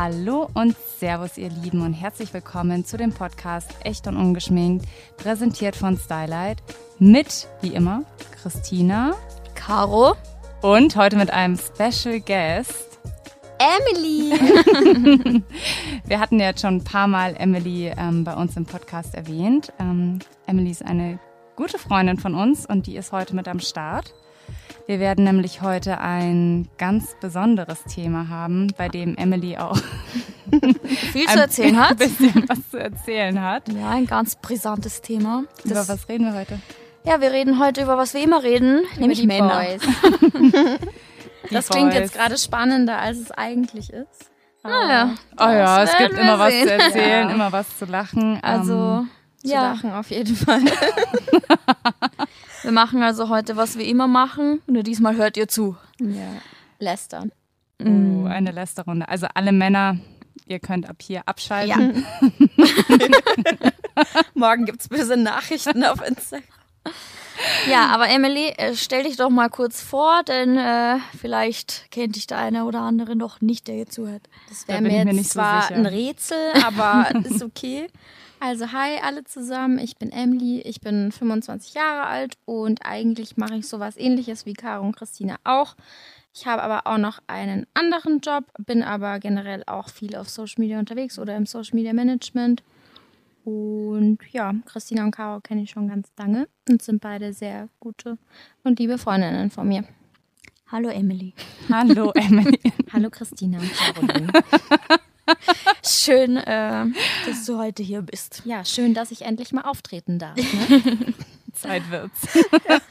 Hallo und Servus, ihr Lieben, und herzlich willkommen zu dem Podcast Echt und Ungeschminkt, präsentiert von Stylight mit, wie immer, Christina, Caro und heute mit einem Special Guest. Emily. Wir hatten ja jetzt schon ein paar Mal Emily ähm, bei uns im Podcast erwähnt. Ähm, Emily ist eine gute Freundin von uns und die ist heute mit am Start. Wir werden nämlich heute ein ganz besonderes Thema haben, bei dem Emily auch viel zu erzählen hat. Ein bisschen was zu erzählen hat. Ja, ein ganz brisantes Thema. Das über was reden wir heute? Ja, wir reden heute über was wir immer reden, über nämlich Männer. das klingt jetzt gerade spannender, als es eigentlich ist. Naja. Ah, oh ja, es gibt immer was zu erzählen, ja. immer was zu lachen. Also, ähm, zu ja. lachen auf jeden Fall. Wir machen also heute, was wir immer machen, nur diesmal hört ihr zu. Ja, lästern. Oh, eine Lästerrunde. Also alle Männer, ihr könnt ab hier abschalten. Ja. Morgen gibt es böse Nachrichten auf Instagram. Ja, aber Emily, äh, stell dich doch mal kurz vor, denn äh, vielleicht kennt dich der eine oder andere noch nicht, der hier zuhört. Das wäre da mir jetzt mir zwar so ein Rätsel, aber ist okay. Also hi alle zusammen, ich bin Emily, ich bin 25 Jahre alt und eigentlich mache ich sowas ähnliches wie Caro und Christina auch. Ich habe aber auch noch einen anderen Job, bin aber generell auch viel auf Social Media unterwegs oder im Social Media Management. Und ja, Christina und Caro kenne ich schon ganz lange und sind beide sehr gute und liebe Freundinnen von mir. Hallo Emily. Hallo Emily. Hallo Christina und Caroline. schön, äh, dass du heute hier bist. Ja, schön, dass ich endlich mal auftreten darf. Ne? Zeit wird's.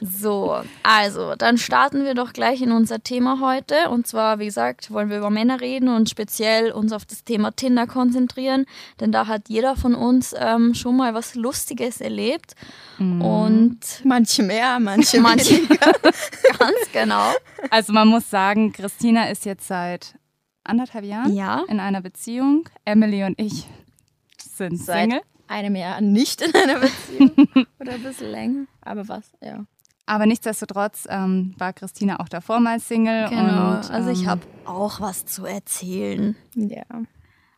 so, also, dann starten wir doch gleich in unser Thema heute. Und zwar, wie gesagt, wollen wir über Männer reden und speziell uns auf das Thema Tinder konzentrieren. Denn da hat jeder von uns ähm, schon mal was Lustiges erlebt. Mhm. Und manche mehr, manche, manche weniger. Ganz genau. Also man muss sagen, Christina ist jetzt seit anderthalb Jahren ja. in einer Beziehung. Emily und ich sind Seit Single. einem Jahr nicht in einer Beziehung. Oder ein bisschen länger. Aber was, ja. Aber nichtsdestotrotz ähm, war Christina auch davor mal Single. Genau, und, also ich ähm, habe auch was zu erzählen. Ja.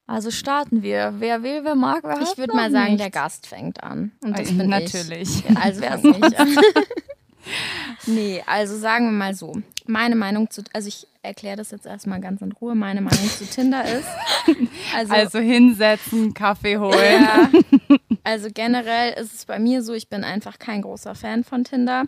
Also starten wir. Wer will, wer mag, wer Ich würde mal sagen, nicht. der Gast fängt an. Und das bin natürlich. Ich. Also wer nicht. Nee, also sagen wir mal so. Meine Meinung zu, also ich erkläre das jetzt erstmal ganz in Ruhe. Meine Meinung zu Tinder ist. Also, also hinsetzen, Kaffee holen. Ja, also generell ist es bei mir so, ich bin einfach kein großer Fan von Tinder.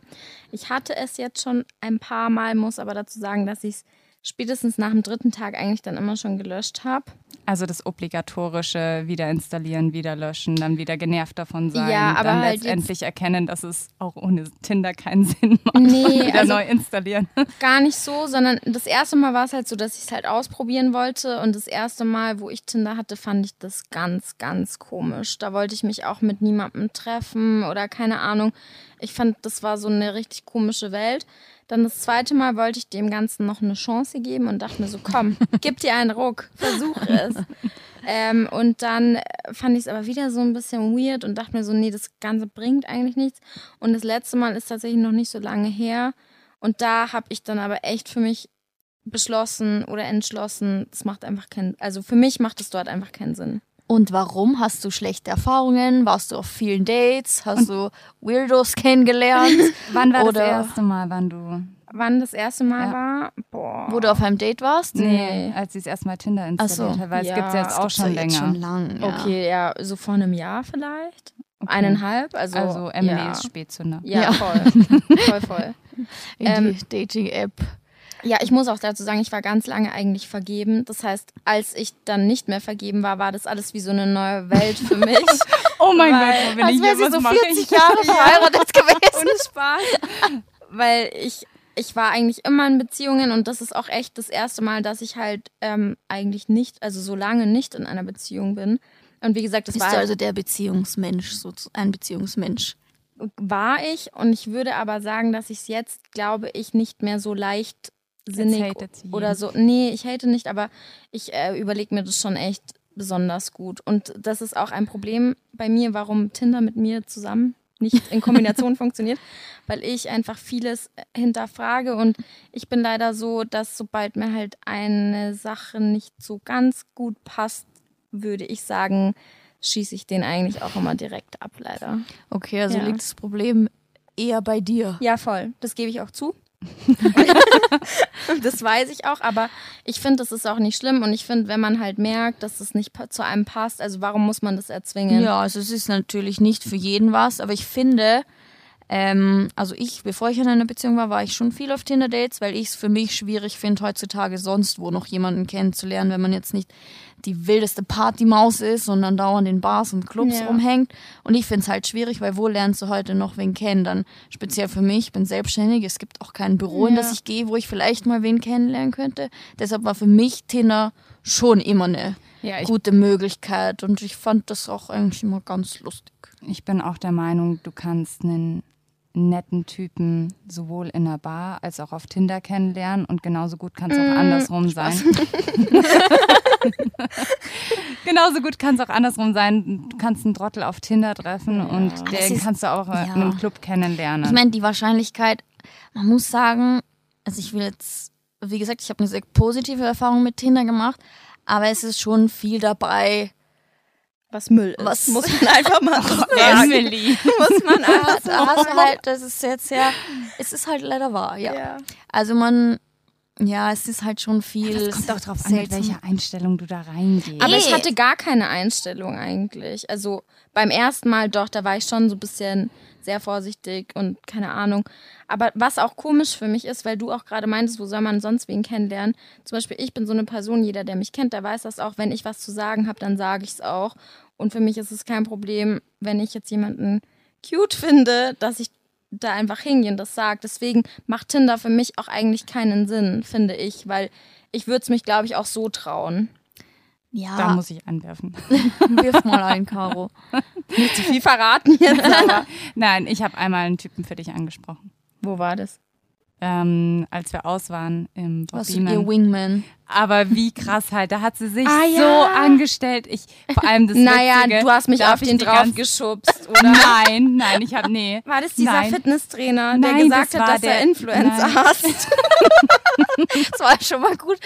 Ich hatte es jetzt schon ein paar Mal, muss aber dazu sagen, dass ich es spätestens nach dem dritten Tag eigentlich dann immer schon gelöscht habe. Also das obligatorische Wiederinstallieren, wieder löschen, dann wieder genervt davon sein, ja, aber dann halt letztendlich erkennen, dass es auch ohne Tinder keinen Sinn macht. Nee, wieder also neu installieren. Gar nicht so, sondern das erste Mal war es halt so, dass ich es halt ausprobieren wollte und das erste Mal, wo ich Tinder hatte, fand ich das ganz, ganz komisch. Da wollte ich mich auch mit niemandem treffen oder keine Ahnung. Ich fand, das war so eine richtig komische Welt. Dann das zweite Mal wollte ich dem Ganzen noch eine Chance geben und dachte mir so, komm, gib dir einen Ruck, versuch es. ähm, und dann fand ich es aber wieder so ein bisschen weird und dachte mir so, nee, das Ganze bringt eigentlich nichts. Und das letzte Mal ist tatsächlich noch nicht so lange her. Und da habe ich dann aber echt für mich beschlossen oder entschlossen, das macht einfach keinen, also für mich macht es dort einfach keinen Sinn. Und warum? Hast du schlechte Erfahrungen? Warst du auf vielen Dates? Hast du Weirdos kennengelernt? wann war Oder das erste Mal, wann du wann das erste Mal ja. war. Boah. Wo du auf einem Date warst? Nee, nee. als sie das erste Mal Tinder installiert so. hat, weil ja, es gibt es jetzt auch schon länger. schon lang. Ja. Okay, ja, so vor einem Jahr vielleicht. Okay. Eineinhalb. Also, also Emily ist Spätzünder. Ja, voll. voll, voll. In ähm, die Dating-App ja, ich muss auch dazu sagen, ich war ganz lange eigentlich vergeben. Das heißt, als ich dann nicht mehr vergeben war, war das alles wie so eine neue Welt für mich. oh mein Gott, bin als wäre sie so 40 Jahre verheiratet gewesen. Ohne Spaß. Weil ich, ich war eigentlich immer in Beziehungen und das ist auch echt das erste Mal, dass ich halt ähm, eigentlich nicht, also so lange nicht in einer Beziehung bin. Und wie gesagt, das Bist war. Du also der Beziehungsmensch, so ein Beziehungsmensch war ich und ich würde aber sagen, dass ich es jetzt, glaube ich, nicht mehr so leicht sinnig oder so. Nee, ich hate nicht, aber ich äh, überlege mir das schon echt besonders gut. Und das ist auch ein Problem bei mir, warum Tinder mit mir zusammen nicht in Kombination funktioniert, weil ich einfach vieles hinterfrage und ich bin leider so, dass sobald mir halt eine Sache nicht so ganz gut passt, würde ich sagen, schieße ich den eigentlich auch immer direkt ab, leider. Okay, also Ja. liegt das Problem eher bei dir. Ja, voll. Das gebe ich auch zu. das weiß ich auch, aber ich finde, das ist auch nicht schlimm und ich finde, wenn man halt merkt, dass es nicht zu einem passt, also warum muss man das erzwingen? Ja, also es ist natürlich nicht für jeden was, aber ich finde, ähm, also ich, bevor ich in einer Beziehung war, war ich schon viel auf Tinder-Dates, weil ich es für mich schwierig finde, heutzutage sonst wo noch jemanden kennenzulernen, wenn man jetzt nicht die wildeste Partymaus ist und dann dauernd in Bars und Clubs Ja. rumhängt. Und ich finde es halt schwierig, weil wo lernst du heute noch wen kennen? Dann speziell für mich, ich bin selbstständig, es gibt auch kein Büro, in Ja. das ich gehe, wo ich vielleicht mal wen kennenlernen könnte. Deshalb war für mich Tinder schon immer eine Ja, gute Möglichkeit und ich fand das auch eigentlich immer ganz lustig. ich bin auch der Meinung, du kannst einen netten Typen sowohl in der Bar als auch auf Tinder kennenlernen und genauso gut kann es auch andersrum sein. genauso gut kann es auch andersrum sein. Du kannst einen Trottel auf Tinder treffen und den ist- kannst du auch ja. in einem Club kennenlernen. Ich meine, die Wahrscheinlichkeit, man muss sagen, also ich will jetzt, wie gesagt, ich habe eine sehr positive Erfahrung mit Tinder gemacht, aber es ist schon viel dabei. Was Müll ist. Was- muss man einfach mal so sagen. Emily. Muss man einfach da hast du halt, das ist jetzt ja, es ist halt leider wahr, ja. Ja. Also man, ja, es ist halt schon viel. Es kommt auch drauf an, mit welcher Einstellung du da reingehst. Aber ich hatte gar keine Einstellung eigentlich. Also beim ersten Mal doch, da war ich schon so ein bisschen sehr vorsichtig und keine Ahnung. Aber was auch komisch für mich ist, weil du auch gerade meintest, wo soll man sonst wen kennenlernen? Zum Beispiel, ich bin so eine Person, jeder, der mich kennt, der weiß das auch. Wenn ich was zu sagen habe, dann sage ich es auch. Und für mich ist es kein Problem, wenn ich jetzt jemanden cute finde, dass ich da einfach hingehe und das sage. Deswegen macht Tinder für mich auch eigentlich keinen Sinn, finde ich, weil ich würde es mich, glaube ich, auch so trauen. Ja, Da muss ich anwerfen. wirf mal ein, Caro. Nicht zu viel verraten jetzt, aber Nein, ich habe einmal einen Typen für dich angesprochen. wo war das? Ähm, als wir aus waren im Was Bob ihr. Wingman. Aber wie krass halt, da hat sie sich Ah, so ja. angestellt. Ich, vor allem das naja, Witzige, du hast mich auf den drauf geschubst, oder? Nein, nein, ich habe nee. War das dieser Nein. Fitnesstrainer, der Nein, gesagt das hat, dass er der- Influencer Nein. hasst? Das war schon mal gut,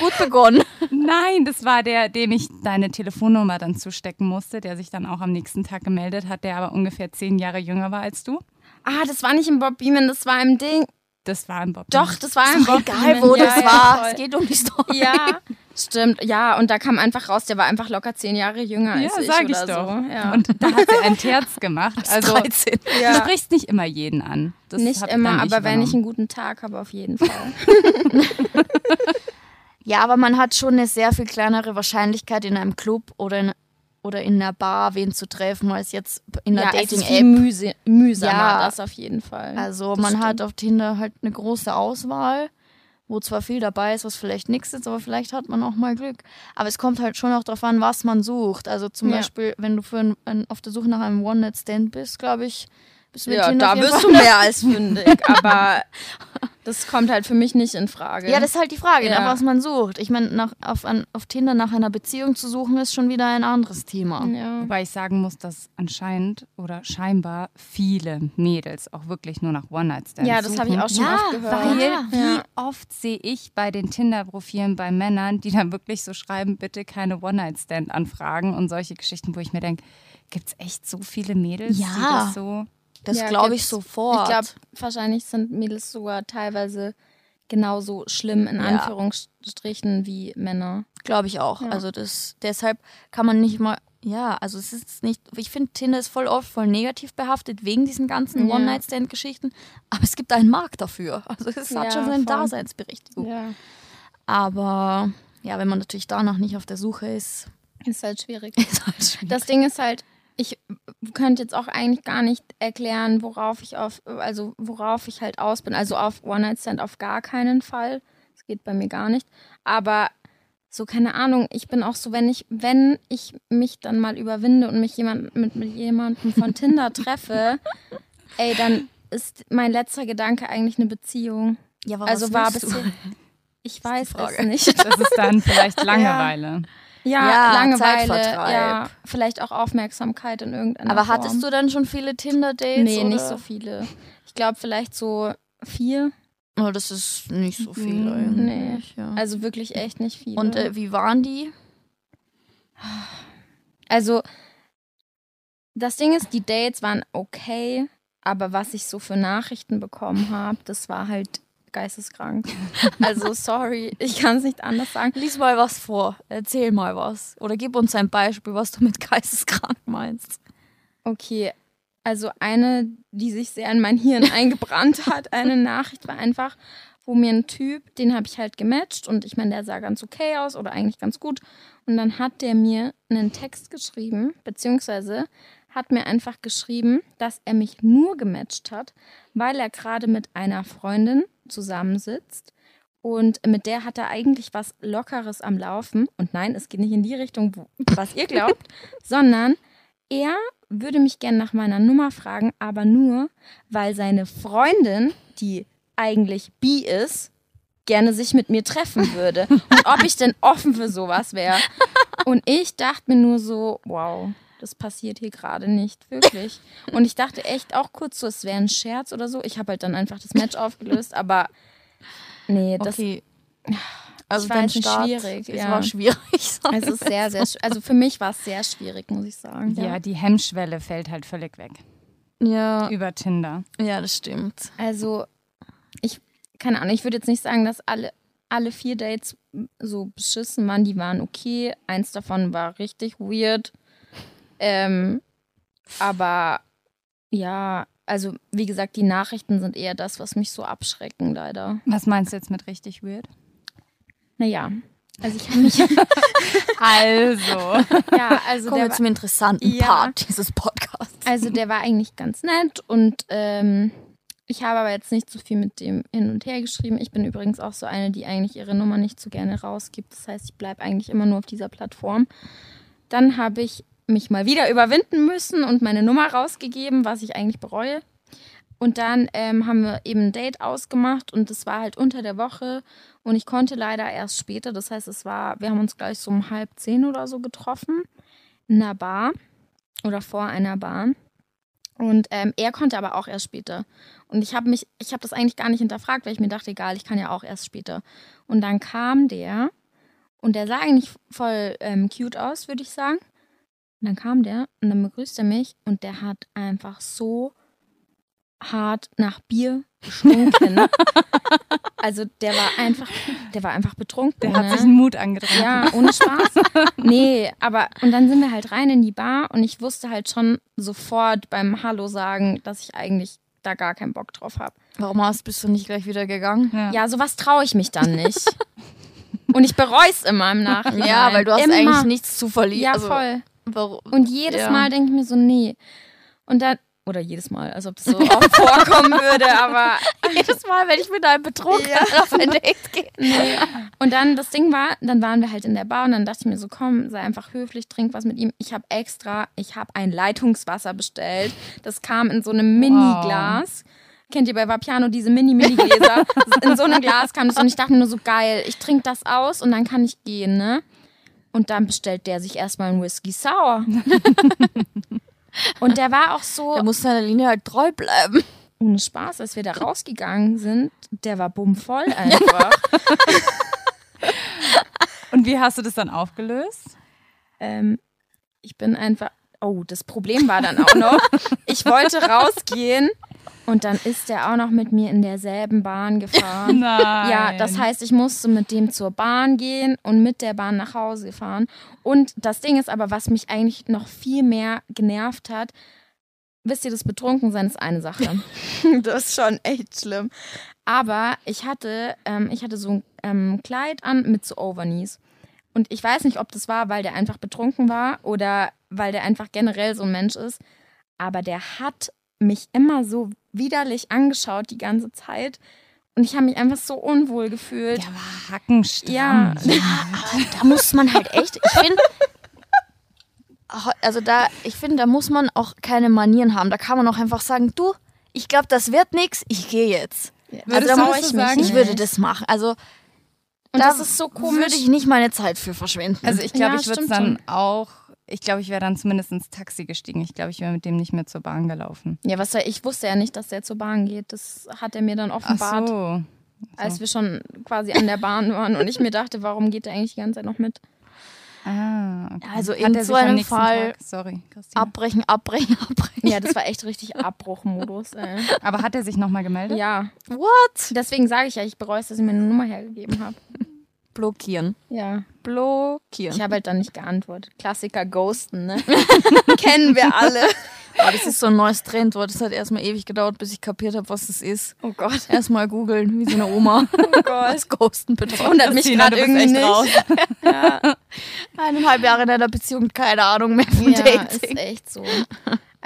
gut begonnen. Nein, das war der, dem ich deine Telefonnummer dann zustecken musste, der sich dann auch am nächsten Tag gemeldet hat, der aber ungefähr zehn Jahre jünger war als du. Ah, das war nicht im Bob Beeman, das war im Ding. Das war im Bob. Doch, das war im Bob Egal, wo ja, das ja, war. voll. Es geht um die Story. Ja, stimmt. Ja, und da kam einfach raus, der war einfach locker zehn Jahre jünger ja, als ich sag ich oder doch. so. Ja. Und da hat sie ein Terz gemacht. Also 13. du ja. sprichst nicht immer jeden an. Das Nicht immer, dann aber wenn ich einen guten Tag habe, auf jeden Fall. Ja, aber man hat schon eine sehr viel kleinere Wahrscheinlichkeit in einem Club oder in, oder in einer Bar wen zu treffen, als jetzt in einer ja, es ist Dating-App. mühse mühsamer, Ja. das auf jeden Fall. Also Das man stimmt. hat auf Tinder halt eine große Auswahl, wo zwar viel dabei ist, was vielleicht nichts ist, aber vielleicht hat man auch mal Glück. Aber es kommt halt schon auch darauf an, was man sucht. Also zum Ja. Beispiel, wenn du für ein, ein, auf der Suche nach einem One-Night-Stand bist, glaube ich, bist du mit Ja, Tinder da wirst Fall- du mehr als fündig, aber das kommt halt für mich nicht in Frage. Ja, das ist halt die Frage, Ja. nach was man sucht. Ich meine, nach, auf, an, auf Tinder nach einer Beziehung zu suchen, ist schon wieder ein anderes Thema. ja. Wobei ich sagen muss, dass anscheinend oder scheinbar viele Mädels auch wirklich nur nach One-Night-Stands ja, das habe ich auch schon Ja, oft gehört. Weil Ja. wie oft sehe ich bei den Tinder-Profilen bei Männern, die dann wirklich so schreiben, bitte keine One-Night-Stand-Anfragen und solche Geschichten, wo ich mir denke, gibt es echt so viele Mädels, die Ja. das so... Das Ja, glaube ich sofort. Ich glaube, wahrscheinlich sind Mädels sogar teilweise genauso schlimm in Ja. Anführungsstrichen wie Männer. Glaube ich auch. Ja. Also das, deshalb kann man nicht mal, ja, also es ist nicht, ich finde Tinder ist voll oft voll negativ behaftet wegen diesen ganzen Ja. One-Night-Stand-Geschichten, aber es gibt einen Markt dafür. Also es hat schon seine voll. Daseinsberechtigung. Ja. Aber ja, wenn man natürlich danach nicht auf der Suche ist, Ist halt schwierig. ist halt schwierig. Das Ding ist halt, ich könnte jetzt auch eigentlich gar nicht erklären, worauf ich auf, also worauf ich halt aus bin. Also auf One-Night-Stand auf gar keinen Fall. Das geht bei mir gar nicht. Aber so, keine Ahnung, ich bin auch so, wenn ich, wenn ich mich dann mal überwinde und mich jemand, mit, mit jemandem von Tinder treffe, ey, dann ist mein letzter Gedanke eigentlich eine Beziehung. ja, aber Also was war bisher. Ich weiß es nicht. Das ist dann vielleicht Langeweile. Ja, Ja, Langeweile, Zeitvertreib. ja, vielleicht auch Aufmerksamkeit in irgendeiner Aber Form. hattest du dann schon viele Tinder-Dates? Nee, oder? nicht so viele. Ich glaube vielleicht so vier. Oh, das ist nicht so viel Mhm. eigentlich. Ja. Also wirklich echt nicht viele. Und äh, wie waren die? Also, das Ding ist, die Dates waren okay, aber was ich so für Nachrichten bekommen habe, das war halt geisteskrank. Also, sorry, ich kann es nicht anders sagen. Lies mal was vor. Erzähl mal was. Oder gib uns ein Beispiel, was du mit geisteskrank meinst. Okay, also eine, die sich sehr in mein Hirn eingebrannt hat, eine Nachricht war einfach, wo mir ein Typ, den habe ich halt gematcht und ich meine, der sah ganz okay aus oder eigentlich ganz gut. Und dann hat der mir einen Text geschrieben, beziehungsweise hat mir einfach geschrieben, dass er mich nur gematcht hat, weil er gerade mit einer Freundin zusammensitzt und mit der hat er eigentlich was Lockeres am Laufen. Und nein, es geht nicht in die Richtung, wo, was ihr glaubt, sondern er würde mich gerne nach meiner Nummer fragen, aber nur, weil seine Freundin, die eigentlich bi ist, gerne sich mit mir treffen würde. Und ob ich denn offen für sowas wäre. Und ich dachte mir nur so, wow, das passiert hier gerade nicht, wirklich. Und ich dachte echt auch kurz so, es wäre ein Scherz oder so. Ich habe halt dann einfach das Match aufgelöst, aber nee, das Okay. Also nicht, Start, schwierig, Es ja. war schwierig. es ist sehr, sehr, also für mich war es sehr schwierig, muss ich sagen. Ja. die Hemmschwelle fällt halt völlig weg. ja, Über Tinder. ja, das stimmt. Also, ich, keine Ahnung, ich würde jetzt nicht sagen, dass alle, alle vier Dates so beschissen waren. Die waren okay. Eins davon war richtig weird. Ähm, aber ja, also wie gesagt, die Nachrichten sind eher das, was mich so abschrecken, leider. Was meinst du jetzt mit richtig weird? Naja, also ich habe mich. Also. ja, also Kommen der wir zum interessanten Ja. Part dieses Podcasts. Also der war eigentlich ganz nett und ähm, ich habe aber jetzt nicht so viel mit dem hin und her geschrieben. Ich bin übrigens auch so eine, die eigentlich ihre Nummer nicht so gerne rausgibt. Das heißt, ich bleibe eigentlich immer nur auf dieser Plattform. Dann habe ich mich mal wieder überwinden müssen und meine Nummer rausgegeben, was ich eigentlich bereue. Und dann ähm, haben wir eben ein Date ausgemacht und das war halt unter der Woche und ich konnte leider erst später. Das heißt, es war, wir haben uns gleich so um halb zehn oder so getroffen in einer Bar oder vor einer Bar. Und ähm, er konnte aber auch erst später. Und ich habe mich, ich habe das eigentlich gar nicht hinterfragt, weil ich mir dachte, egal, ich kann ja auch erst später. Und dann kam der und der sah eigentlich voll ähm, cute aus, würde ich sagen. Und dann kam der und dann begrüßt er mich und der hat einfach so hart nach Bier gestunken. also der war einfach, der war einfach betrunken. Der hat ne? sich einen Mut angetrunken. Ja, ohne Spaß. nee, aber und dann sind wir halt rein in die Bar und ich wusste halt schon sofort beim Hallo sagen, dass ich eigentlich da gar keinen Bock drauf habe. Warum hast, bist du nicht gleich wieder gegangen? Ja. Ja, sowas traue ich mich dann nicht. und ich bereue es immer im Nachhinein. Ja, weil du hast immer. eigentlich nichts zu verlieren. Ja, also, voll. Warum? Und jedes Ja. Mal denke ich mir so, nee. Und dann, oder jedes Mal, als ob das so auch vorkommen würde, aber jedes Mal, wenn ich mit einem Betrunkenen auf ein Date gehe. Und dann das Ding war, dann waren wir halt in der Bar und dann dachte ich mir so, komm, sei einfach höflich, trink was mit ihm. Ich habe extra, ich habe ein Leitungswasser bestellt. Das kam in so einem Mini-Glas. Kennt ihr bei Vapiano diese Mini-Mini-Gläser? in so einem Glas kam das und ich dachte mir nur so, geil, ich trinke das aus und dann kann ich gehen, ne? Und dann bestellt der sich erstmal einen Whisky Sour. und der war auch so, Der muss seiner Linie halt treu bleiben. ohne Spaß, als wir da rausgegangen sind, der war bummvoll einfach. Und wie hast du das dann aufgelöst? Ähm, ich bin einfach. Oh, das Problem war dann auch noch, ich wollte rausgehen und dann ist er auch noch mit mir in derselben Bahn gefahren. Nein. Ja, das heißt, ich musste mit dem zur Bahn gehen und mit der Bahn nach Hause fahren. Und das Ding ist aber, was mich eigentlich noch viel mehr genervt hat, wisst ihr, das Betrunkensein ist eine Sache. das ist schon echt schlimm. Aber ich hatte, ähm, ich hatte so ein ähm, Kleid an mit so Overknees. Und ich weiß nicht, ob das war, weil der einfach betrunken war oder weil der einfach generell so ein Mensch ist. Aber der hat mich immer so widerlich angeschaut die ganze Zeit. Und ich habe mich einfach so unwohl gefühlt. Der war hackenstramm. Ja. Da muss man halt echt, ich finde, also da, ich finde, da muss man auch keine Manieren haben. Da kann man auch einfach sagen, du, ich glaube, das wird nix, ich gehe jetzt. Würdest da du muss ich, mich- sagen? ich würde das machen. Also Und da das ist so komisch. Würde ich nicht meine Zeit für verschwenden. Also ich glaube, Ja, ich würde es dann schon. auch, ich glaube, ich wäre dann zumindest ins Taxi gestiegen. Ich glaube, ich wäre mit dem nicht mehr zur Bahn gelaufen. ja, was soll, ich wusste ja nicht, dass der zur Bahn geht. Das hat er mir dann Ach offenbart, so. als wir schon quasi an der Bahn waren. Und ich mir dachte, warum geht er eigentlich die ganze Zeit noch mit? Ah, okay. Also Hat in er so einem Fall- sorry, abbrechen, abbrechen, abbrechen. Ja, das war echt richtig Abbruchmodus. Ey. Aber hat er sich nochmal gemeldet? Ja, What? deswegen sage ich ja, ich bereue es, dass ich mir eine Nummer hergegeben habe. Blockieren. Ja, Blockieren. ich habe halt dann nicht geantwortet. Klassiker Ghosten, ne? Kennen wir alle. Aber das ist so ein neues Trendwort. Das hat erstmal ewig gedauert, bis ich kapiert habe, was das ist. Oh Gott. Erstmal googeln, wie so eine Oma. Oh Gott. Das Ghosten bedeutet. Wundert mich gerade irgendwie echt nicht. raus. Eineinhalb Jahre in einer Beziehung, keine Ahnung mehr von Ja, ist Dating. echt so.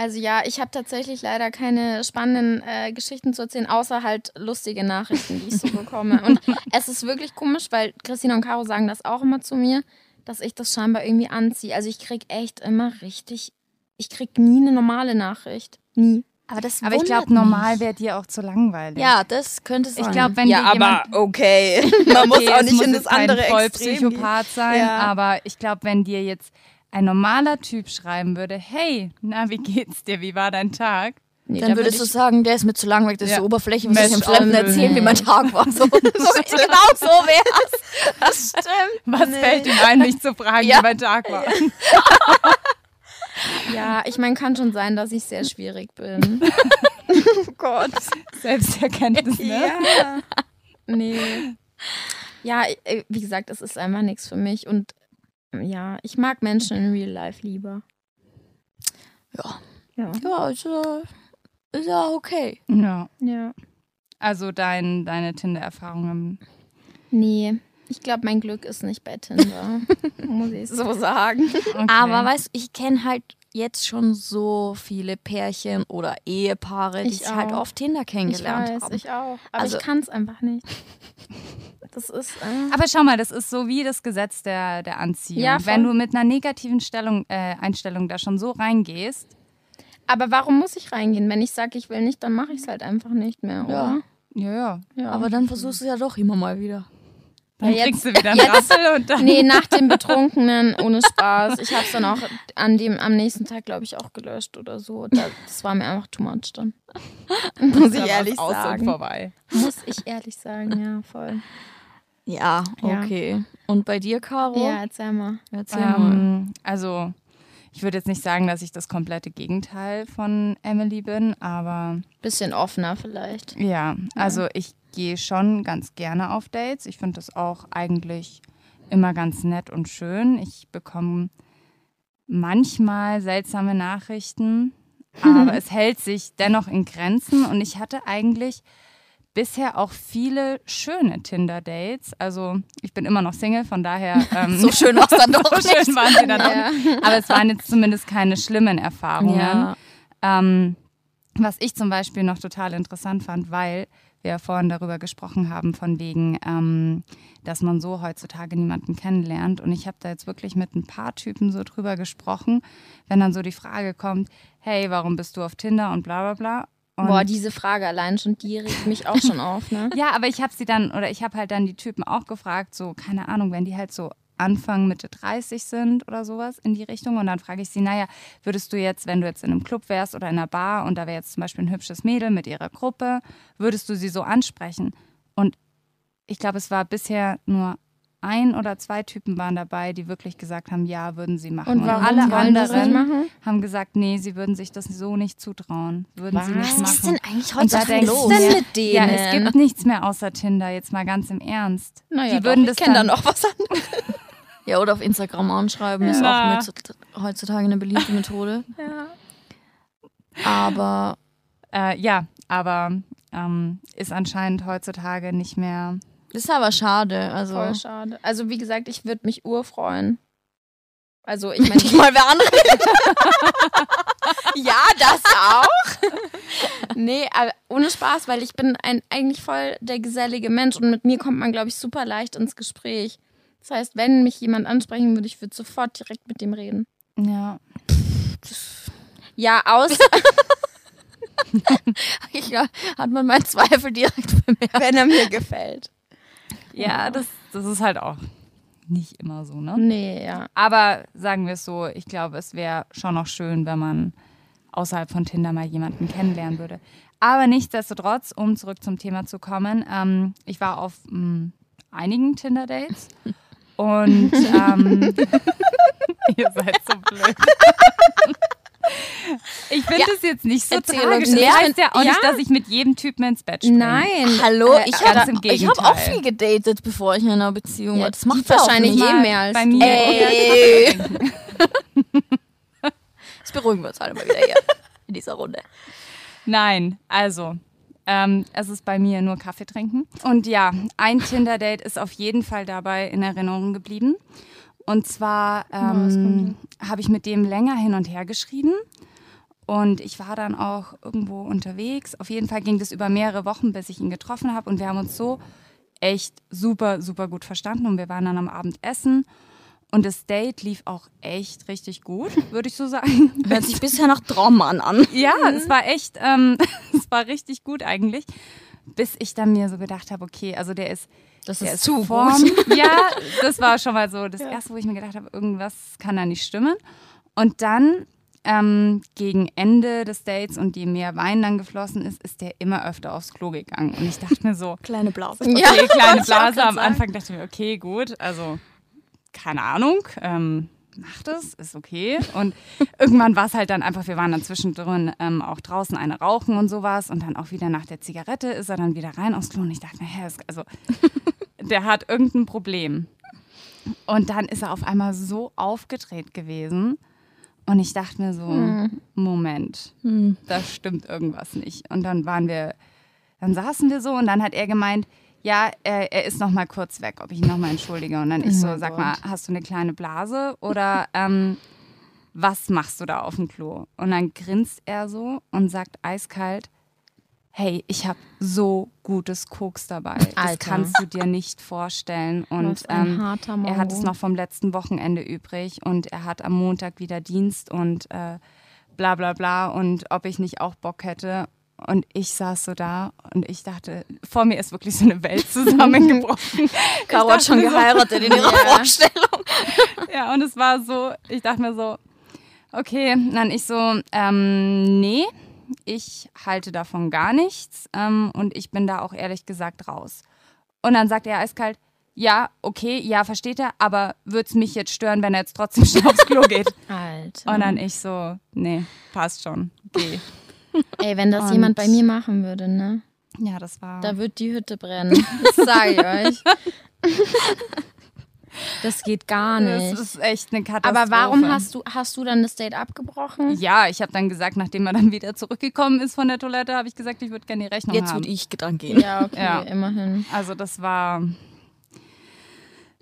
Also ja, ich habe tatsächlich leider keine spannenden äh, Geschichten zu erzählen, außer halt lustige Nachrichten, die ich so bekomme. Und es ist wirklich komisch, weil Christina und Caro sagen das auch immer zu mir, dass ich das scheinbar irgendwie anziehe. Also ich krieg echt immer richtig, ich krieg nie eine normale Nachricht. Nie. Aber das Aber ich glaube, normal wäre dir auch zu langweilig. Ja, das könnte sein. Ich glaube, wenn ja, aber okay. Man muss Okay, auch es nicht muss in das andere kein Extrem. Vollpsychopath sein, Ja. aber ich glaube, wenn dir jetzt ein normaler Typ schreiben würde, hey, na, wie geht's dir, wie war dein Tag? Nee, dann da würdest würd du sagen, der ist mir zu langweilig, das ist Ja. so Oberfläche, was ich dem Fremden erzählen, wie mein Tag war. So, so, genau so wär's. Das stimmt. Was fällt ihm ein, mich zu fragen, Ja. wie mein Tag war? Ja, ich meine, kann schon sein, dass ich sehr schwierig bin. oh Gott. Selbsterkenntnis, ne? Ja. Nee. Ja, äh, wie gesagt, es ist einfach nichts für mich. Und ja, ich mag Menschen in Real Life lieber. Ja. Ja. Ja, ist, äh, ist ja okay. Ja. Ja. Also dein, deine Tinder-Erfahrungen. Nee. Ich glaube, mein Glück ist nicht bei Tinder. muss ich so sagen. Okay. Aber weißt du, ich kenne halt jetzt schon so viele Pärchen oder Ehepaare, die Ich sich halt auch. auf Tinder Ich kennengelernt weiß, haben. ich auch. Aber Also- ich kann es einfach nicht. Das ist. Äh, Aber schau mal, das ist so wie das Gesetz der, der Anziehung. Ja. Wenn du mit einer negativen Stellung, äh, Einstellung da schon so reingehst, aber warum muss ich reingehen? Wenn ich sage, ich will nicht, dann mache ich es halt einfach nicht mehr, Ja. oder? ja, ja, Ja. Aber dann versuchst du ja doch immer mal wieder. Dann Ja, jetzt- kriegst du wieder einen jetzt- Rassel und dann... Nee, nach dem Betrunkenen, ohne Spaß. Ich habe es dann auch an dem, am nächsten Tag, glaube ich, auch gelöscht oder so. Da, das war mir einfach too much dann. Muss ich ehrlich sagen. vorbei. Muss ich ehrlich sagen, ja, voll. Ja, Ja. okay. Und bei dir, Caro? Ja, erzähl mal. Erzähl mal. Ähm, also, ich würde jetzt nicht sagen, dass ich das komplette Gegenteil von Emily bin, aber Bisschen offener vielleicht. ja, also ich gehe schon ganz gerne auf Dates. Ich finde das auch eigentlich immer ganz nett und schön. Ich bekomme manchmal seltsame Nachrichten, aber es hält sich dennoch in Grenzen und ich hatte eigentlich bisher auch viele schöne Tinder-Dates. Also ich bin immer noch Single, von daher ähm, So schön war es dann doch so schön waren sie dann Ja. auch. Aber es waren jetzt zumindest keine schlimmen Erfahrungen. Ja. Ähm, was ich zum Beispiel noch total interessant fand, weil wir vorhin darüber gesprochen haben, von wegen, ähm, dass man so heutzutage niemanden kennenlernt. Und ich habe da jetzt wirklich mit ein paar Typen so drüber gesprochen, wenn dann so die Frage kommt, hey, warum bist du auf Tinder und bla bla bla. Und Boah, diese Frage allein schon, die regt mich auch schon auf, ne? ja, aber ich habe sie dann, oder ich habe halt dann die Typen auch gefragt, so, keine Ahnung, wenn die halt so Anfang, Mitte 30 sind oder sowas in die Richtung. Und dann frage ich sie, naja, würdest du jetzt, wenn du jetzt in einem Club wärst oder in einer Bar und da wäre jetzt zum Beispiel ein hübsches Mädel mit ihrer Gruppe, würdest du sie so ansprechen? Und ich glaube, es war bisher nur ein oder zwei Typen waren dabei, die wirklich gesagt haben, ja, würden sie machen. Und warum alle anderen haben gesagt, nee, sie würden sich das so nicht zutrauen. Würden sie nicht Was machen. Was ist denn eigentlich Und da denkst los? du denn dir, mit denen? Ja, es gibt nichts mehr außer Tinder, jetzt mal ganz im Ernst. Naja, die würden doch, das ich kenne da dann, noch was anderes. Ja, oder auf Instagram anschreiben ist auch mit, heutzutage eine beliebte Methode. Ja. Aber Äh, ja, aber ähm, ist anscheinend heutzutage nicht mehr. ist aber schade. Also Voll schade. Also, wie gesagt, ich würde mich urfreuen. Also, ich meine, nicht mal wer andere. ja, das auch. nee, aber ohne Spaß, weil ich bin ein, eigentlich voll der gesellige Mensch und mit mir kommt man, glaube ich, super leicht ins Gespräch. Das heißt, wenn mich jemand ansprechen würde, ich würde sofort direkt mit dem reden. Ja. Ja, aus, ja, hat man meinen Zweifel direkt bemerkt. wenn er mir gefällt. Ja, das, das ist halt auch nicht immer so, ne? Nee, ja. Aber sagen wir es so, ich glaube, es wäre schon noch schön, wenn man außerhalb von Tinder mal jemanden kennenlernen würde. Aber nichtsdestotrotz, um zurück zum Thema zu kommen, ähm, ich war auf ähm, einigen Tinder-Dates und ähm, ihr seid so blöd. Ich finde Ja. es jetzt nicht so Erzähl tragisch. uns. Das Nee, heißt ja auch ja. nicht, dass ich mit jedem Typen ins Bett springe. Nein. Hallo, Äh, ich ganz habe hab auch viel gedatet, bevor ich in einer Beziehung Ja, war. Das macht wahrscheinlich eh mehr als bei mir. Ey. Jetzt beruhigen wir uns alle mal wieder hier in dieser Runde. Nein, also ähm, es ist bei mir nur Kaffee trinken. Und ja, ein Tinder-Date ist auf jeden Fall dabei in Erinnerung geblieben. Und zwar ähm, habe ich mit dem länger hin und her geschrieben. Und ich war dann auch irgendwo unterwegs. Auf jeden Fall ging das über mehrere Wochen, bis ich ihn getroffen habe. Und wir haben uns so echt super, super gut verstanden. Und wir waren dann am Abend essen. Und das Date lief auch echt richtig gut, würde ich so sagen. Hört sich bisher nach Traummann an. Ja, es war echt, ähm, es war richtig gut eigentlich, bis ich dann mir so gedacht habe, okay, also der ist, Das der ist ist zu Form. gut. Ja, das war schon mal so das erste, wo ich mir gedacht habe, irgendwas kann da nicht stimmen. Und dann ähm, gegen Ende des Dates und je mehr Wein dann geflossen ist, ist der immer öfter aufs Klo gegangen. Und ich dachte mir so, Kleine Blase. okay, Ja, kleine Blase. Am. Anfang dachte ich mir, okay, gut, also keine Ahnung, ähm, macht es, ist okay. Und irgendwann war es halt dann einfach, wir waren dann zwischendrin ähm, auch draußen eine rauchen und sowas und dann auch wieder nach der Zigarette ist er dann wieder rein aufs Klo und ich dachte mir, hä, ist- also der hat irgendein Problem. Und dann ist er auf einmal so aufgedreht gewesen und ich dachte mir so, Moment, Hm. da stimmt irgendwas nicht. Und dann waren wir, dann saßen wir so und dann hat er gemeint, ja, er, er ist noch mal kurz weg, ob ich ihn noch mal entschuldige. Und dann ich so, mein sag Gott. mal, hast du eine kleine Blase oder ähm, was machst du da auf dem Klo? Und dann grinst er so und sagt eiskalt, hey, ich habe so gutes Koks dabei. Das Alter. kannst du dir nicht vorstellen. Und ähm, er hat es noch vom letzten Wochenende übrig und er hat am Montag wieder Dienst und äh, bla bla bla und ob ich nicht auch Bock hätte. Und ich saß so da und ich dachte, vor mir ist wirklich so eine Welt zusammengebrochen. Caro hat schon geheiratet in ihrer Ja. Vorstellung. Ja, und es war so, ich dachte mir so, okay, dann ich so, ähm, nee, ich halte davon gar nichts ähm, und ich bin da auch ehrlich gesagt raus. Und dann sagt er eiskalt, ja, okay, ja, versteht er, aber würde es mich jetzt stören, wenn er jetzt trotzdem schnell aufs Klo geht? Alter. Und dann ich so, nee, passt schon, geh. Ey, wenn das Und- jemand bei mir machen würde, ne? Ja, das war. Da wird die Hütte brennen. Das sage ich euch. Das geht gar das nicht. ist echt eine Katastrophe. Aber warum hast du, hast du dann das Date abgebrochen? Ja, ich habe dann gesagt, nachdem er dann wieder zurückgekommen ist von der Toilette, habe ich gesagt, ich würde gerne die Rechnung Jetzt haben. würde ich dran gehen. Ja, okay, Ja. immerhin. Also das war.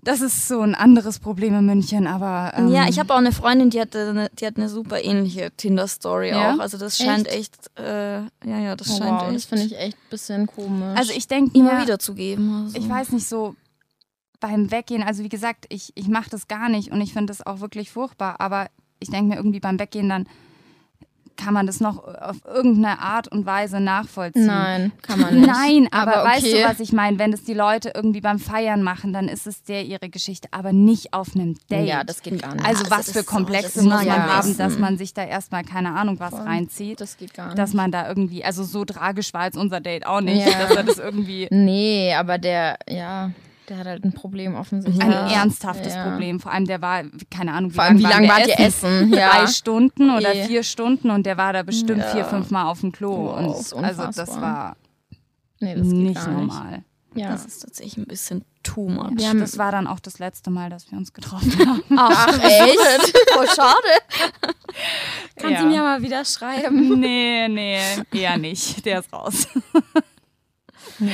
Das ist so ein anderes Problem in München, aber. Ähm, Ja, ich habe auch eine Freundin, die hatte eine, die hat eine super ähnliche Tinder-Story Ja? auch. Also das scheint echt, äh, ja, ja, das Oh, scheint wow, das echt finde ich echt ein bisschen komisch. Also ich denke immer wieder zu geben. Also. ich weiß nicht so beim Weggehen, also wie gesagt, ich, ich mache das gar nicht und ich finde das auch wirklich furchtbar, aber ich denke mir irgendwie beim Weggehen dann kann man das noch auf irgendeine Art und Weise nachvollziehen. Nein, kann man nicht. Nein, aber, Aber weißt du, okay. was ich meine? Wenn das die Leute irgendwie beim Feiern machen, dann ist es der ihre Geschichte, aber nicht auf einem Date. Ja, das geht gar nicht. Also Also was für so- Komplexe ist muss man ja haben, dass man sich da erstmal keine Ahnung was Voll. reinzieht. das geht gar nicht. Dass man da irgendwie, also so tragisch war jetzt unser Date auch nicht, Ja. dass er das irgendwie nee, aber der, ja, der hat halt ein Problem offensichtlich. ein Ja. ernsthaftes Ja. Problem. Vor allem der war, keine Ahnung, wie Vor allem, wie lang lange war wart der ihr essen? Drei Ja. Stunden oder Eh. vier Stunden und der war da bestimmt vier, fünf Mal auf dem Klo. Wow, und das ist also das war Nee, das geht nicht nicht. normal. Ja. Das ist tatsächlich ein bisschen too much. Haben- Das war dann auch das letzte Mal, dass wir uns getroffen haben. Ach, echt? Voll schade. Kannst Ja. du mir mal wieder schreiben? Nee, nee, eher nicht. Der ist raus. Ja,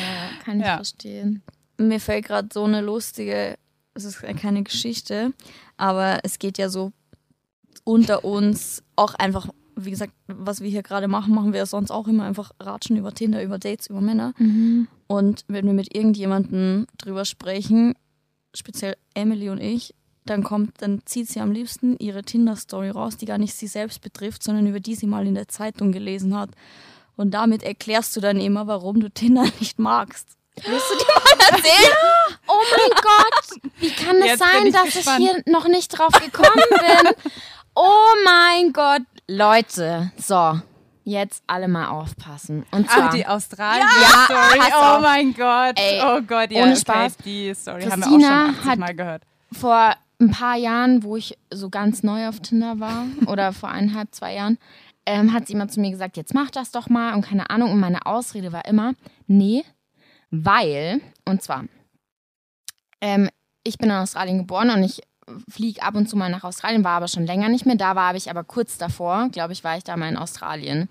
kann ich Ja. verstehen. Mir fällt gerade so eine lustige, es ist keine Geschichte, aber es geht ja so unter uns auch einfach, wie gesagt, was wir hier gerade machen, machen wir ja sonst auch immer einfach ratschen über Tinder, über Dates, über Männer. Und wenn wir mit irgendjemandem drüber sprechen, speziell Emily und ich, dann kommt, dann zieht sie am liebsten ihre Tinder-Story raus, die gar nicht sie selbst betrifft, sondern über die sie mal in der Zeitung gelesen hat. Und damit erklärst du dann immer, warum du Tinder nicht magst. Willst du dir mal erzählen? Oh mein Gott, wie kann es Jetzt sein, ich dass gespannt. ich hier noch nicht drauf gekommen bin? Oh mein Gott, Leute, so, jetzt alle mal aufpassen. Und zwar, Ach, die Australien-Story. pass oh auf. mein Gott. Ey, oh Gott, ja. ohne okay, Spaß. Die Story haben wir auch Christina schon 80 hat- Mal gehört. vor ein paar Jahren, wo ich so ganz neu auf Tinder war, oder vor eineinhalb, zwei Jahren, ähm, hat sie immer zu mir gesagt, jetzt mach das doch mal und keine Ahnung. Und meine Ausrede war immer, nee, weil, und zwar, ähm, ich bin in Australien geboren und ich fliege ab und zu mal nach Australien, war aber schon länger nicht mehr. Da war ich aber kurz davor, glaube ich, war ich da mal in Australien.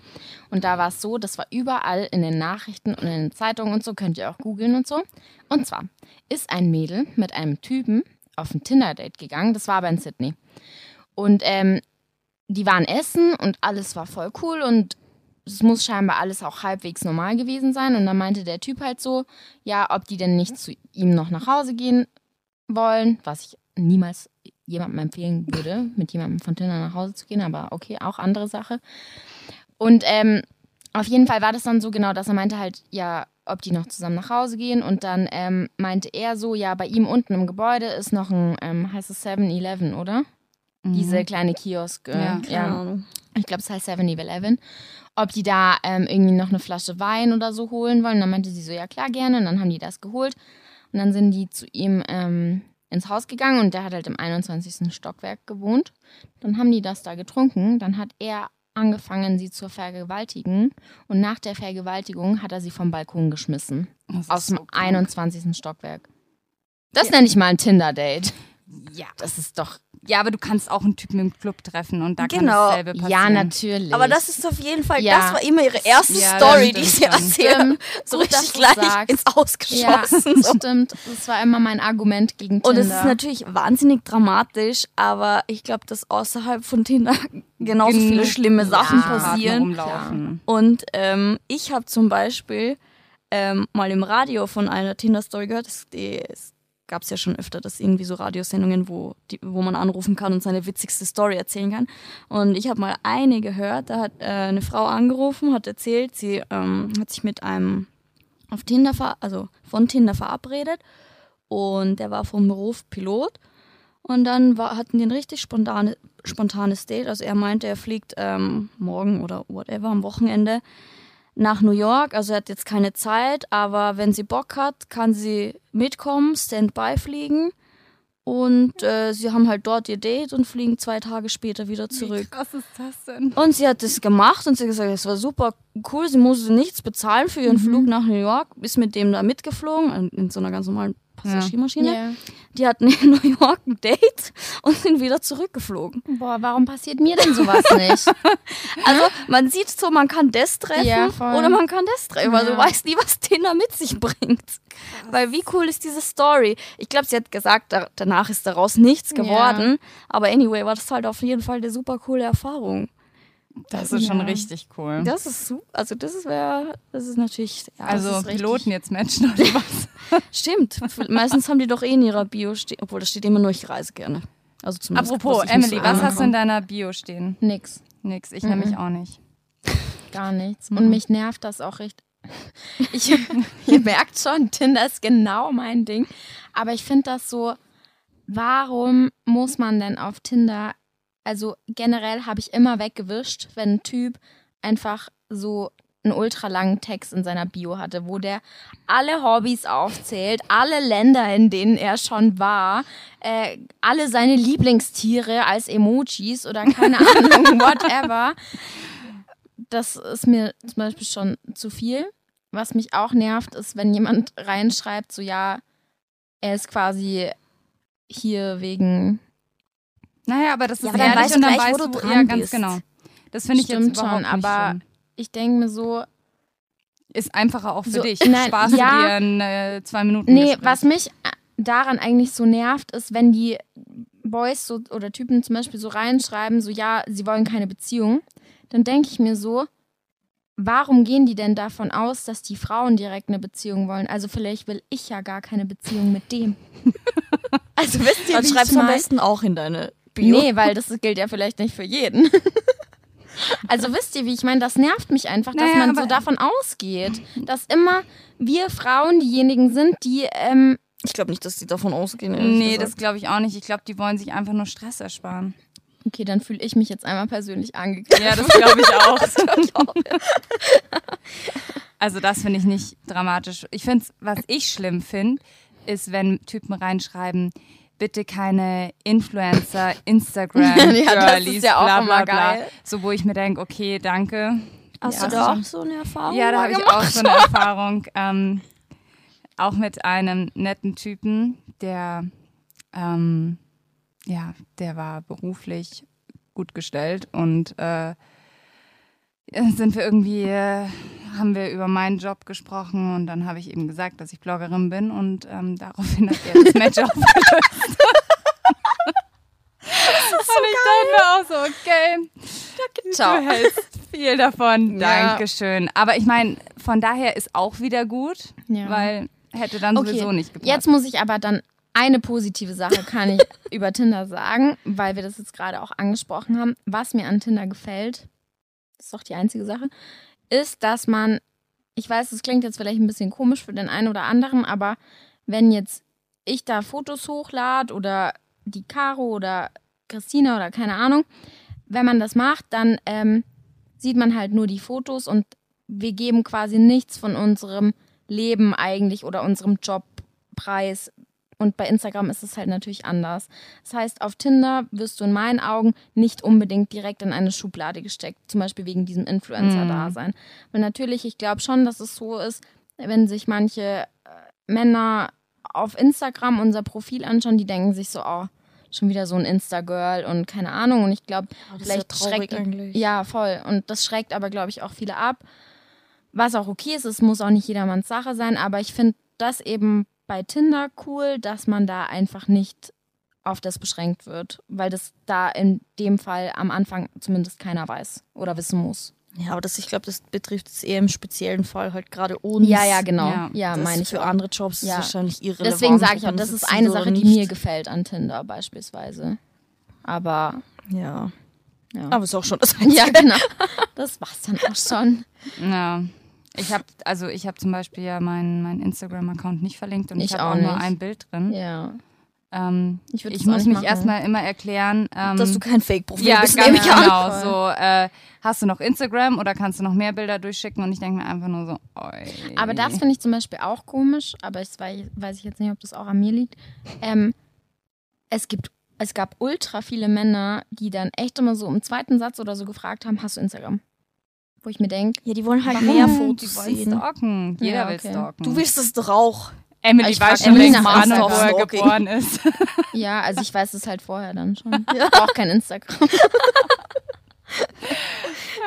Und da war es so, das war überall in den Nachrichten und in den Zeitungen und so, könnt ihr auch googeln und so. Und zwar ist ein Mädel mit einem Typen auf ein Tinder-Date gegangen, das war aber in Sydney. Und ähm, die waren essen und alles war voll cool und es muss scheinbar alles auch halbwegs normal gewesen sein. Und dann meinte der Typ halt so, ja, ob die denn nicht zu ihm noch nach Hause gehen wollen, was ich niemals jemandem empfehlen würde, mit jemandem von Tinder nach Hause zu gehen, aber okay, auch andere Sache. Und ähm, auf jeden Fall war das dann so genau, dass er meinte halt, ja, ob die noch zusammen nach Hause gehen. Und dann ähm, meinte er so, ja, bei ihm unten im Gebäude ist noch ein, ähm, heißt es 7-Eleven, oder? Diese kleine Kiosk. Äh, Ja, ja. Ich glaube, es heißt 7-Eleven. Ob die da ähm, irgendwie noch eine Flasche Wein oder so holen wollen. Und dann meinte sie so, ja klar, gerne. Und dann haben die das geholt. Und dann sind die zu ihm ähm, ins Haus gegangen und der hat halt im 21. Stockwerk gewohnt. Dann haben die das da getrunken. Dann hat er angefangen, sie zu vergewaltigen. Und nach der Vergewaltigung hat er sie vom Balkon geschmissen. Aus dem krank. 21. Stockwerk. Das nenne ich mal ein Tinder-Date. Ja. Das ist doch. ja, aber du kannst auch einen Typen im Club treffen und da kann Genau. dasselbe passieren. Ja, natürlich. Aber das ist auf jeden Fall, Ja. das war immer ihre erste Ja, Story, das die stimmt sie. Stimmt. So Gut, richtig gleich sagst. ins Ja, Ausgeschossen. so. stimmt. Das war immer mein Argument gegen Tinder. Und es ist natürlich wahnsinnig dramatisch, aber ich glaube, dass außerhalb von Tinder genauso viele schlimme Sachen passieren. Und ähm, ich habe zum Beispiel ähm, mal im Radio von einer Tinder-Story gehört. Die, es gab es ja schon öfter, dass irgendwie so Radiosendungen, wo, die, wo man anrufen kann und seine witzigste Story erzählen kann. Und ich habe mal eine gehört, da hat äh, eine Frau angerufen, hat erzählt, sie ähm, hat sich mit einem auf Tinder, ver also von Tinder verabredet und der war vom Beruf Pilot. Und dann war, hatten die ein richtig spontane, spontanes Date. Also er meinte, er fliegt ähm, morgen oder whatever am Wochenende nach New York. Also er hat jetzt keine Zeit, aber wenn sie Bock hat, kann sie mitkommen, Standby fliegen. Und äh, sie haben halt dort ihr Date und fliegen zwei Tage später wieder Wie zurück. krass ist das denn? Und sie hat das gemacht und sie hat gesagt, es war super cool. Sie musste nichts bezahlen für ihren Flug nach New York, ist mit dem da mitgeflogen, in so einer ganz normalen Passagiermaschine. Ja. Die hatten in New York ein Date und sind wieder zurückgeflogen. Boah, warum passiert mir denn sowas nicht? Also man sieht so, man kann das treffen Ja, oder man kann das treffen, weil Ja. du weißt nie, was Tinder mit sich bringt. Weil wie cool ist diese Story? Ich glaube, sie hat gesagt, da, danach ist daraus nichts Ja. geworden. Aber anyway, war das halt auf jeden Fall eine super coole Erfahrung. Das ist schon Ja. richtig cool. Das ist super, also das wäre, das ist natürlich, ja, also ist richtig- Piloten jetzt matchen oder was? Stimmt. Meistens haben die doch eh in ihrer Bio stehen, obwohl da steht immer nur, ich reise gerne. Also zumindest. Apropos, was Emily, was hast du in deiner Bio stehen? Nix. Nix, ich Mhm. nämlich auch nicht. Gar nichts. Mhm. Und mich nervt das auch richtig. Ich, ihr merkt schon, Tinder ist genau mein Ding. Aber ich finde das so, warum muss man denn auf Tinder, also generell habe ich immer weggewischt, wenn ein Typ einfach so einen ultra langen Text in seiner Bio hatte, wo der alle Hobbys aufzählt, alle Länder, in denen er schon war, äh, alle seine Lieblingstiere als Emojis oder keine Ahnung, whatever. Das ist mir zum Beispiel schon zu viel. Was mich auch nervt, ist, wenn jemand reinschreibt, so ja, er ist quasi hier wegen. Naja, aber das Ja, ist aber dann ehrlich weißt und dann weißt du du, dran ja, ganz bist. genau. Das finde ich jetzt Stimmt überhaupt schon, aber nicht ich denke mir so, schlimm. Ist einfacher auch für So, dich. nein, Sparst du ja. dir ein äh, zwei Minuten Nee, Gespräch. was mich äh, daran eigentlich so nervt, ist, wenn die Boys so, oder Typen zum Beispiel so reinschreiben, so ja, sie wollen keine Beziehung, dann denke ich mir so, warum gehen die denn davon aus, dass die Frauen direkt eine Beziehung wollen? Also vielleicht will ich ja gar keine Beziehung mit dem. also wisst ihr, Dann schreibst ich du am besten auch in deine Bio. Nee, weil das gilt ja vielleicht nicht für jeden. Also wisst ihr, wie ich meine, das nervt mich einfach, dass Naja, man so davon ausgeht, dass immer wir Frauen diejenigen sind, die ähm, Ich glaube nicht, dass die davon ausgehen. Nee, gesagt. das glaube ich auch nicht. Ich glaube, die wollen sich einfach nur Stress ersparen. Okay, dann fühle ich mich jetzt einmal persönlich angegriffen. Ja, das glaube ich auch. Also das finde ich nicht dramatisch. Ich finde, was ich schlimm finde, ist, wenn Typen reinschreiben, bitte keine Influencer, Instagram, Ja, Girlies, ja auch bla bla bla. geil. So, wo ich mir denke, okay, danke. Hast Ja, du da auch so eine Erfahrung? Ja, da habe ich auch so eine Erfahrung. Ähm, auch mit einem netten Typen, der, ähm, ja, der war beruflich gut gestellt und äh, sind wir irgendwie, äh, haben wir über meinen Job gesprochen und dann habe ich eben gesagt, dass ich Bloggerin bin und ähm, daraufhin hat er das Match aufgelöst. und ich dachte mir auch so, okay, Ciao. Du hältst viel davon. Ja. Dankeschön. Aber ich meine, von daher ist auch wieder gut, Ja. weil hätte dann Okay, sowieso nicht gepasst. Jetzt muss ich aber dann eine positive Sache kann ich über Tinder sagen, weil wir das jetzt gerade auch angesprochen haben. Was mir an Tinder gefällt, das ist doch die einzige Sache, ist, dass man, ich weiß, es klingt jetzt vielleicht ein bisschen komisch für den einen oder anderen, aber wenn jetzt ich da Fotos hochlade oder die Caro oder Christina oder keine Ahnung, wenn man das macht, dann ähm, sieht man halt nur die Fotos und wir geben quasi nichts von unserem Leben eigentlich oder unserem Jobpreis. Und bei Instagram ist es halt natürlich anders. Das heißt, auf Tinder wirst du in meinen Augen nicht unbedingt direkt in eine Schublade gesteckt, zum Beispiel wegen diesem Influencer-Dasein. Weil natürlich, ich glaube schon, dass es so ist, wenn sich manche äh, Männer auf Instagram unser Profil anschauen, die denken sich so, oh, schon wieder so ein Insta-Girl und keine Ahnung. Und ich glaube, ja vielleicht traurig schreckt eigentlich. ja voll. Und das schreckt aber, glaube ich, auch viele ab. Was auch okay ist, es muss auch nicht jedermanns Sache sein, aber ich finde das eben bei Tinder cool, dass man da einfach nicht auf das beschränkt wird, weil das da in dem Fall am Anfang zumindest keiner weiß oder wissen muss. Ja, aber das, ich glaube, das betrifft es eher im speziellen Fall halt gerade uns. Ja, ja, genau. Ja, Ja, meine ich für auch. andere Jobs ist Ja. wahrscheinlich irrelevant. Deswegen sage ich auch, das ist eine Sache, die mir gefällt an Tinder beispielsweise. Aber Ja. ja. Aber ist auch schon das Einzige. ja, genau. Das war's dann auch schon. Ja. Ich habe also ich habe zum Beispiel ja meinen mein Instagram-Account nicht verlinkt und ich, Ich habe auch auch nur ein Bild drin. Ja. Ähm, Ich ich muss mich erstmal immer erklären. Ähm, Dass du kein Fake-Profil ja, bist, an. genau. Voll. So, äh, hast du noch Instagram oder kannst du noch mehr Bilder durchschicken? Und ich denke mir einfach nur so, oi. Aber das finde ich zum Beispiel auch komisch, aber ich weiß, weiß ich jetzt nicht, ob das auch an mir liegt. Ähm, es gibt, es gab ultra viele Männer, die dann echt immer so im zweiten Satz oder so gefragt haben, hast du Instagram? Wo ich mir denke, Ja, die wollen halt Warum? mehr Die Fotos wollen sehen. stalken. Jeder Ja, will okay. stalken. Du willst es doch auch. Emily Ich weiß schon Emily längst nach wann und wo er Insta-Stalking. geboren ist. ja, also ich weiß es halt vorher dann schon. Ich brauche kein Instagram.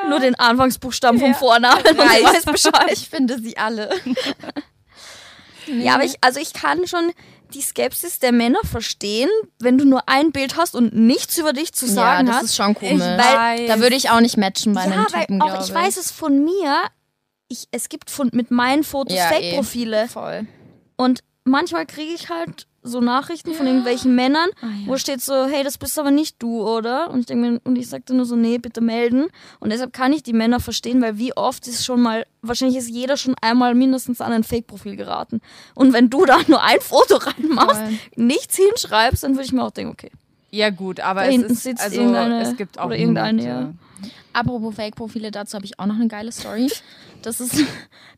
Nur den Anfangsbuchstaben vom Ja. Vornamen und du weißt Bescheid. Ich finde sie alle. Ja, aber ich, also ich kann schon die Skepsis der Männer verstehen, wenn du nur ein Bild hast und nichts über dich zu ja, sagen das hast. ist schon komisch. weiß. da würde ich auch nicht matchen bei ja, einem weil Typen, auch glaube ich weiß es von mir. Ich, es gibt von, mit meinen Fotos Ja, eh. Fake-Profile. Voll. Und manchmal kriege ich halt so Nachrichten von irgendwelchen Männern, Ah, ja. wo steht so, hey, das bist aber nicht du, oder? Und ich denke mir, und ich sagte nur so, nee, bitte melden. Und deshalb kann ich die Männer verstehen, weil wie oft ist schon mal, wahrscheinlich ist jeder schon einmal mindestens an ein Fake-Profil geraten. Und wenn du da nur ein Foto reinmachst, Voll. nichts hinschreibst, dann würde ich mir auch denken, okay. Ja gut, aber Da es ist sitzt also irgendeine- es gibt auch oder irgendeine, ja. Apropos Fake-Profile, dazu habe ich auch noch eine geile Story. Das ist,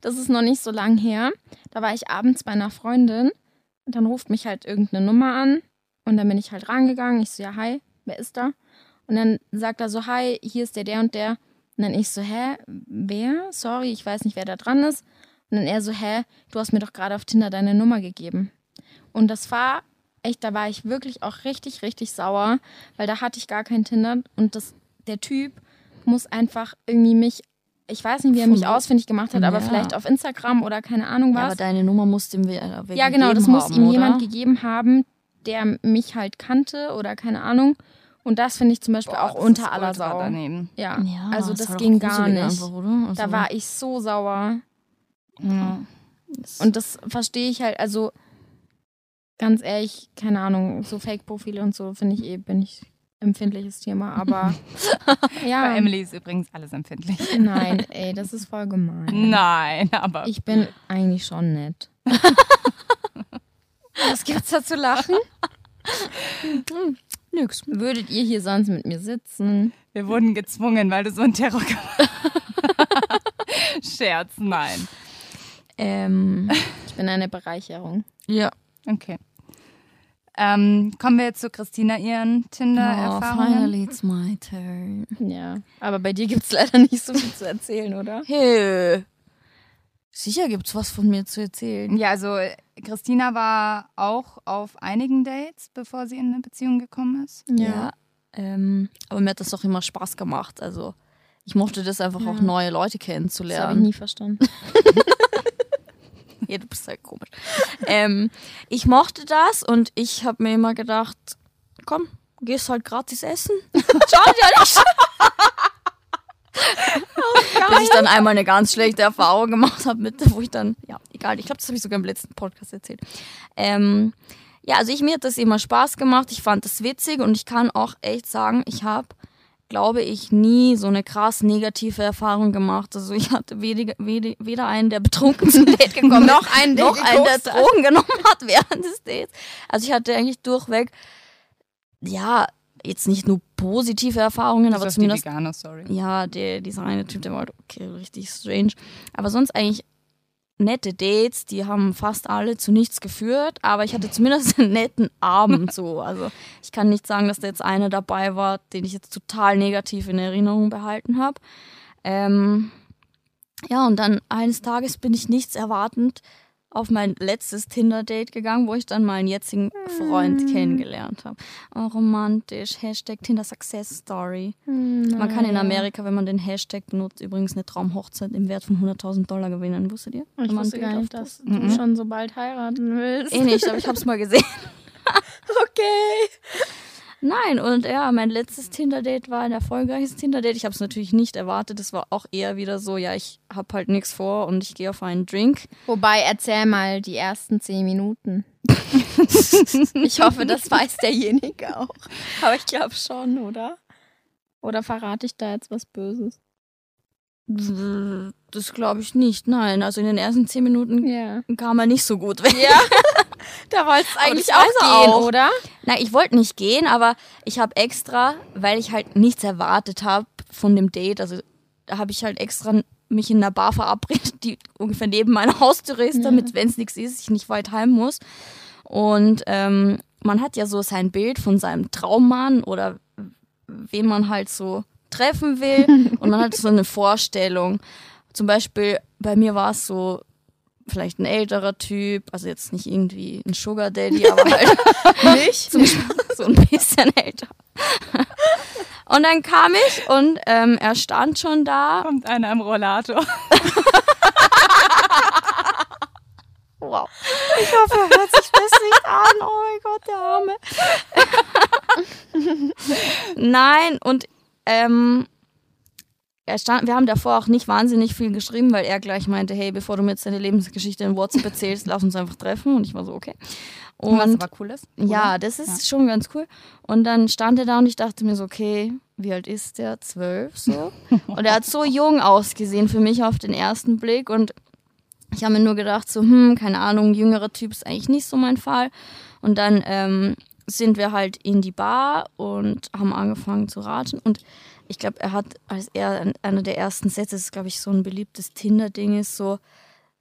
das ist noch nicht so lang her. Da war ich abends bei einer Freundin und dann ruft mich halt irgendeine Nummer an und dann bin ich halt rangegangen. Ich so, ja, hi, wer ist da? Und dann sagt er so, hi, hier ist der, der und der. Und dann ich so, hä, wer? Sorry, ich weiß nicht, wer da dran ist. Und dann er so, hä, du hast mir doch gerade auf Tinder deine Nummer gegeben. Und das war echt, da war ich wirklich auch richtig, richtig sauer, weil da hatte ich gar kein Tinder und das, der Typ muss einfach irgendwie mich, ich weiß nicht, wie er mich ausfindig gemacht hat, aber Ja. vielleicht auf Instagram oder keine Ahnung Ja, aber was. deine Nummer musst dem wer wer Ja, genau, das muss haben, ihm oder? jemand gegeben haben, der mich halt kannte oder keine Ahnung. Und das finde ich zum Beispiel Boah, auch das unter aller Sau. daneben. Ja. Ja, also das auch ging gar nicht. Einfach, oder? Also, Da war ich so sauer. Ja. Und das verstehe ich halt, also ganz ehrlich, keine Ahnung, so Fake-Profile und so finde ich eh, bin ich empfindliches Thema, aber ja. Bei Emily ist übrigens alles empfindlich. Nein, ey, das ist voll gemein. Nein, aber. Ich bin eigentlich schon nett. Was gibt's da zu lachen? Nix. Würdet ihr hier sonst mit mir sitzen? Wir wurden gezwungen, weil du so einen Terror gemacht hast. Scherz, nein. Ähm, Ich bin eine Bereicherung. ja. Okay. Ähm, kommen wir jetzt zu Christina, ihren Oh, Tinder-Erfahrungen. finally it's my turn. Ja. Aber bei dir gibt's leider nicht so viel zu erzählen, oder? Hey. Sicher gibt's was von mir zu erzählen. ja, also Christina war auch auf einigen Dates, bevor sie in eine Beziehung gekommen ist. Ja. Ähm, aber mir hat das doch immer Spaß gemacht. Also ich mochte das einfach auch Ja. neue Leute Das habe ich kennenzulernen. nie verstanden. Ja, du bist halt komisch. ähm, ich mochte das und ich habe mir immer gedacht, komm, gehst halt gratis essen. Schaut ja nicht. Bis ich dann einmal eine ganz schlechte Erfahrung gemacht habe mit, wo ich dann, ja, egal, ich glaube, das habe ich sogar im letzten Podcast erzählt. Ähm, ja, also ich, mir hat das immer Spaß gemacht, ich fand das witzig und ich kann auch echt sagen, ich habe, glaube ich, nie so eine krass negative Erfahrung gemacht. Also ich hatte weder, weder, weder einen, der betrunken zum Date gekommen Noch ist, einen, der noch einen, der. Drogen genommen hat während des Dates. Also ich hatte eigentlich durchweg, ja, jetzt nicht nur positive Erfahrungen, Das aber ist die zumindest Veganer, sorry. ja, der, dieser eine Typ, der war halt okay, richtig strange. Aber sonst eigentlich nette Dates, die haben fast alle zu nichts geführt, aber ich hatte zumindest einen netten Abend so. Also ich kann nicht sagen, dass da jetzt einer dabei war, den ich jetzt total negativ in Erinnerung behalten habe. Ähm, ja, und dann eines Tages bin ich nichts erwartend auf mein letztes Tinder-Date gegangen, wo ich dann meinen jetzigen Freund kennengelernt habe. Oh, romantisch. Hashtag Tinder Success Story. Man kann in Amerika, wenn man den Hashtag benutzt, übrigens eine Traumhochzeit im Wert von 100.000 Dollar gewinnen. Wusstet ihr? Ich wusste gar nicht, dass du schon so bald heiraten willst. Eh nicht, aber ich habe es mal gesehen. Okay. Nein, und ja, mein letztes Tinder-Date war ein erfolgreiches Tinder-Date. Ich habe es natürlich nicht erwartet. Es war auch eher wieder so, ja, ich habe halt nichts vor und ich gehe auf einen Drink. Wobei, erzähl mal die ersten zehn Minuten. ich hoffe, das weiß derjenige auch. Aber ich glaube schon, oder? Oder verrate ich da jetzt was Böses? Das glaube ich nicht. Nein, also in den ersten zehn Minuten Ja. kam er nicht so gut weg. Ja. Da wolltest du eigentlich auch gehen, auch. oder? Nein, ich wollte nicht gehen, aber ich habe extra, weil ich halt nichts erwartet habe von dem Date, also da habe ich halt extra mich in einer Bar verabredet, die ungefähr neben meiner Haustüre ist, damit, wenn es nichts ist, ich nicht weit heim muss. Und ähm, man hat ja so sein Bild von seinem Traummann oder wen man halt so treffen will und man hat so eine Vorstellung. Zum Beispiel bei mir war es so vielleicht ein älterer Typ, also jetzt nicht irgendwie ein Sugar Daddy, aber halt Nicht? so ein bisschen älter. Und dann kam ich und ähm, er stand schon da. Kommt einer im Rollator. Wow. Ich hoffe, er hört sich das nicht an. Oh mein Gott, der Arme. Nein, und ähm, stand, wir haben davor auch nicht wahnsinnig viel geschrieben, weil er gleich meinte, hey, bevor du mir jetzt deine Lebensgeschichte in WhatsApp erzählst, lass uns einfach treffen. Und ich war so, okay. Und Was aber cool ist. Ja, das ist schon ganz cool. Und dann stand er da und ich dachte mir so, okay, wie alt ist der? Zwölf so. Und er hat so jung ausgesehen für mich auf den ersten Blick. Und ich habe mir nur gedacht, so, hm, keine Ahnung, jüngerer Typ ist eigentlich nicht so mein Fall. Und dann ähm, sind wir halt in die Bar und haben angefangen zu ratschen. Und ich glaube, er hat, als er einer der ersten Sätze, das ist, glaube ich, so ein beliebtes Tinder-Ding ist, so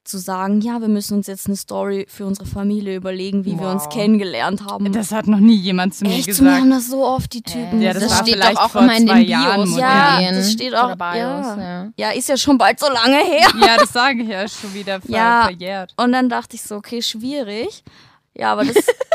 zu sagen, ja, wir müssen uns jetzt eine Story für unsere Familie überlegen, wie wir uns Wow. kennengelernt haben. Das hat noch nie jemand zu mir Echt, zu mir gesagt. haben das so oft die Typen. Ja, das Das war steht vielleicht doch auch vor immer in zwei den Jahren Bios. Ja, denen. das steht auch- Bios, ja. ja. ja, ist ja schon bald so lange her. Ja, das sage ich ja ist schon wieder ver Ja. verjährt. Und dann dachte ich so, okay, schwierig. Ja, aber das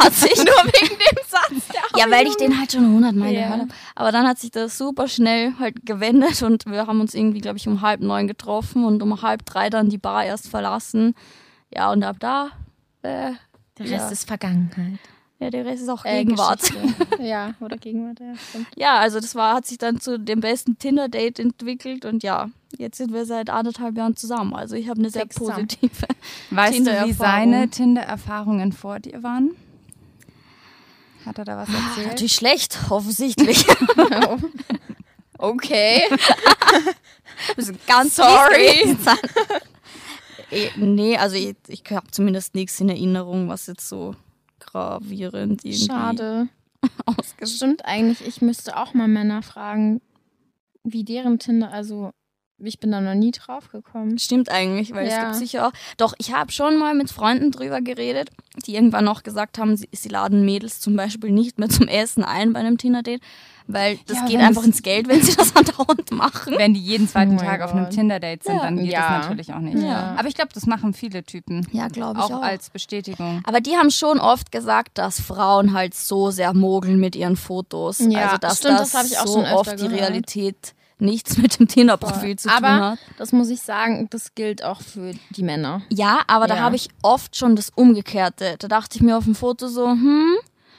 hat sich nur wegen dem Satz. ja, weil ich den halt schon hundertmal Ja. gehört habe. Aber dann hat sich das super schnell halt gewendet und wir haben uns irgendwie, glaube ich, um halb neun getroffen und um halb drei dann die Bar erst verlassen. Ja, und ab da, äh, Der Rest Ja. ist Vergangenheit. Ja, der Rest ist auch Äh, Gegenwart. Geschichte. ja, oder Gegenwart, ja. Stimmt. Ja, also das war, hat sich dann zu dem besten Tinder-Date entwickelt und ja, jetzt sind wir seit anderthalb Jahren zusammen. Also ich habe eine sehr Sechster. positive. Weißt du, wie seine Tinder-Erfahrungen vor dir waren? Hat er da was Ah, erzählt? Natürlich schlecht, offensichtlich. okay. Ganz Sorry. Eh, nee, also ich, ich habe zumindest nichts in Erinnerung, was jetzt so gravierend irgendwie Schade. Stimmt eigentlich, ich müsste auch mal Männer fragen, wie deren Tinder, also ich bin da noch nie drauf gekommen. Stimmt eigentlich, weil es Ja. gibt sicher auch. Doch, ich habe schon mal mit Freunden drüber geredet, die irgendwann noch gesagt haben, sie, sie laden Mädels zum Beispiel nicht mehr zum Essen ein bei einem Tinder-Date, weil das Ja, geht einfach ins Geld, wenn sie das andauernd machen. Wenn die jeden zweiten Oh Tag auf einem. Tinder-Date sind, Ja. dann geht Ja. das natürlich auch nicht. Ja. Aber ich glaube, das machen viele Typen. Ja, glaube ich Auch auch. als Bestätigung. Aber die haben schon oft gesagt, dass Frauen halt so sehr mogeln mit ihren Fotos. Ja, also dass stimmt, das, das hab ich auch so schon öfter oft die gehört. Realität nichts mit dem Tinder-Profil zu tun Aber hat. das muss ich sagen, das gilt auch für die Männer. Ja, aber da Ja. habe ich oft schon das Umgekehrte. Da dachte ich mir auf dem Foto so, hm.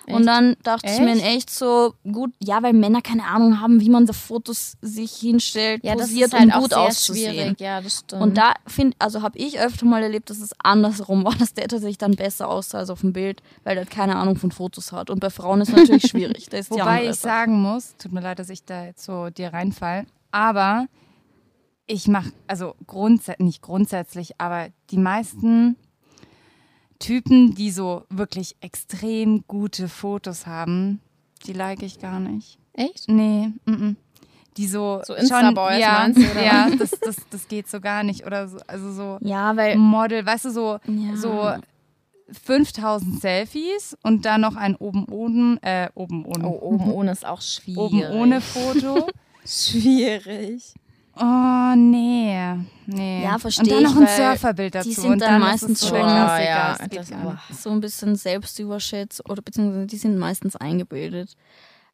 Und Echt? dann dachte ich mir in Echt? echt so, gut, ja, weil Männer keine Ahnung haben, wie man da Fotos sich hinstellt, Ja, das posiert, halt um gut auszusehen. schwierig. Ja, das stimmt. Und da finde, also habe ich öfter mal erlebt, dass es andersrum war, dass der tatsächlich dann besser aussah als auf dem Bild, weil der keine Ahnung von Fotos hat. Und bei Frauen ist natürlich schwierig. Ist Wobei ich sagen muss, tut mir leid, dass ich da jetzt so dir reinfall, aber ich mache, also grundsätzlich, nicht grundsätzlich, aber die meisten Typen, die so wirklich extrem gute Fotos haben, die like ich gar nicht. Echt? Nee, mm -mm. die so So Insta-Boys ja, meinst du, oder ja, das, das, das geht so gar nicht oder so, also so Ja, weil Model, weißt du, so Ja. so 5000 Selfies und dann noch ein oben ohne, äh, oben ohne, Oh, oben ohne ist auch schwierig. oben ohne Foto. Schwierig. Oh, nee. Nee. Ja, versteh Und dann noch ich, ein Surferbild dazu. die sind und dann dann meistens schon- Oh, ja, das nicht. so ein bisschen selbstüberschätzt oder beziehungsweise die sind meistens eingebildet.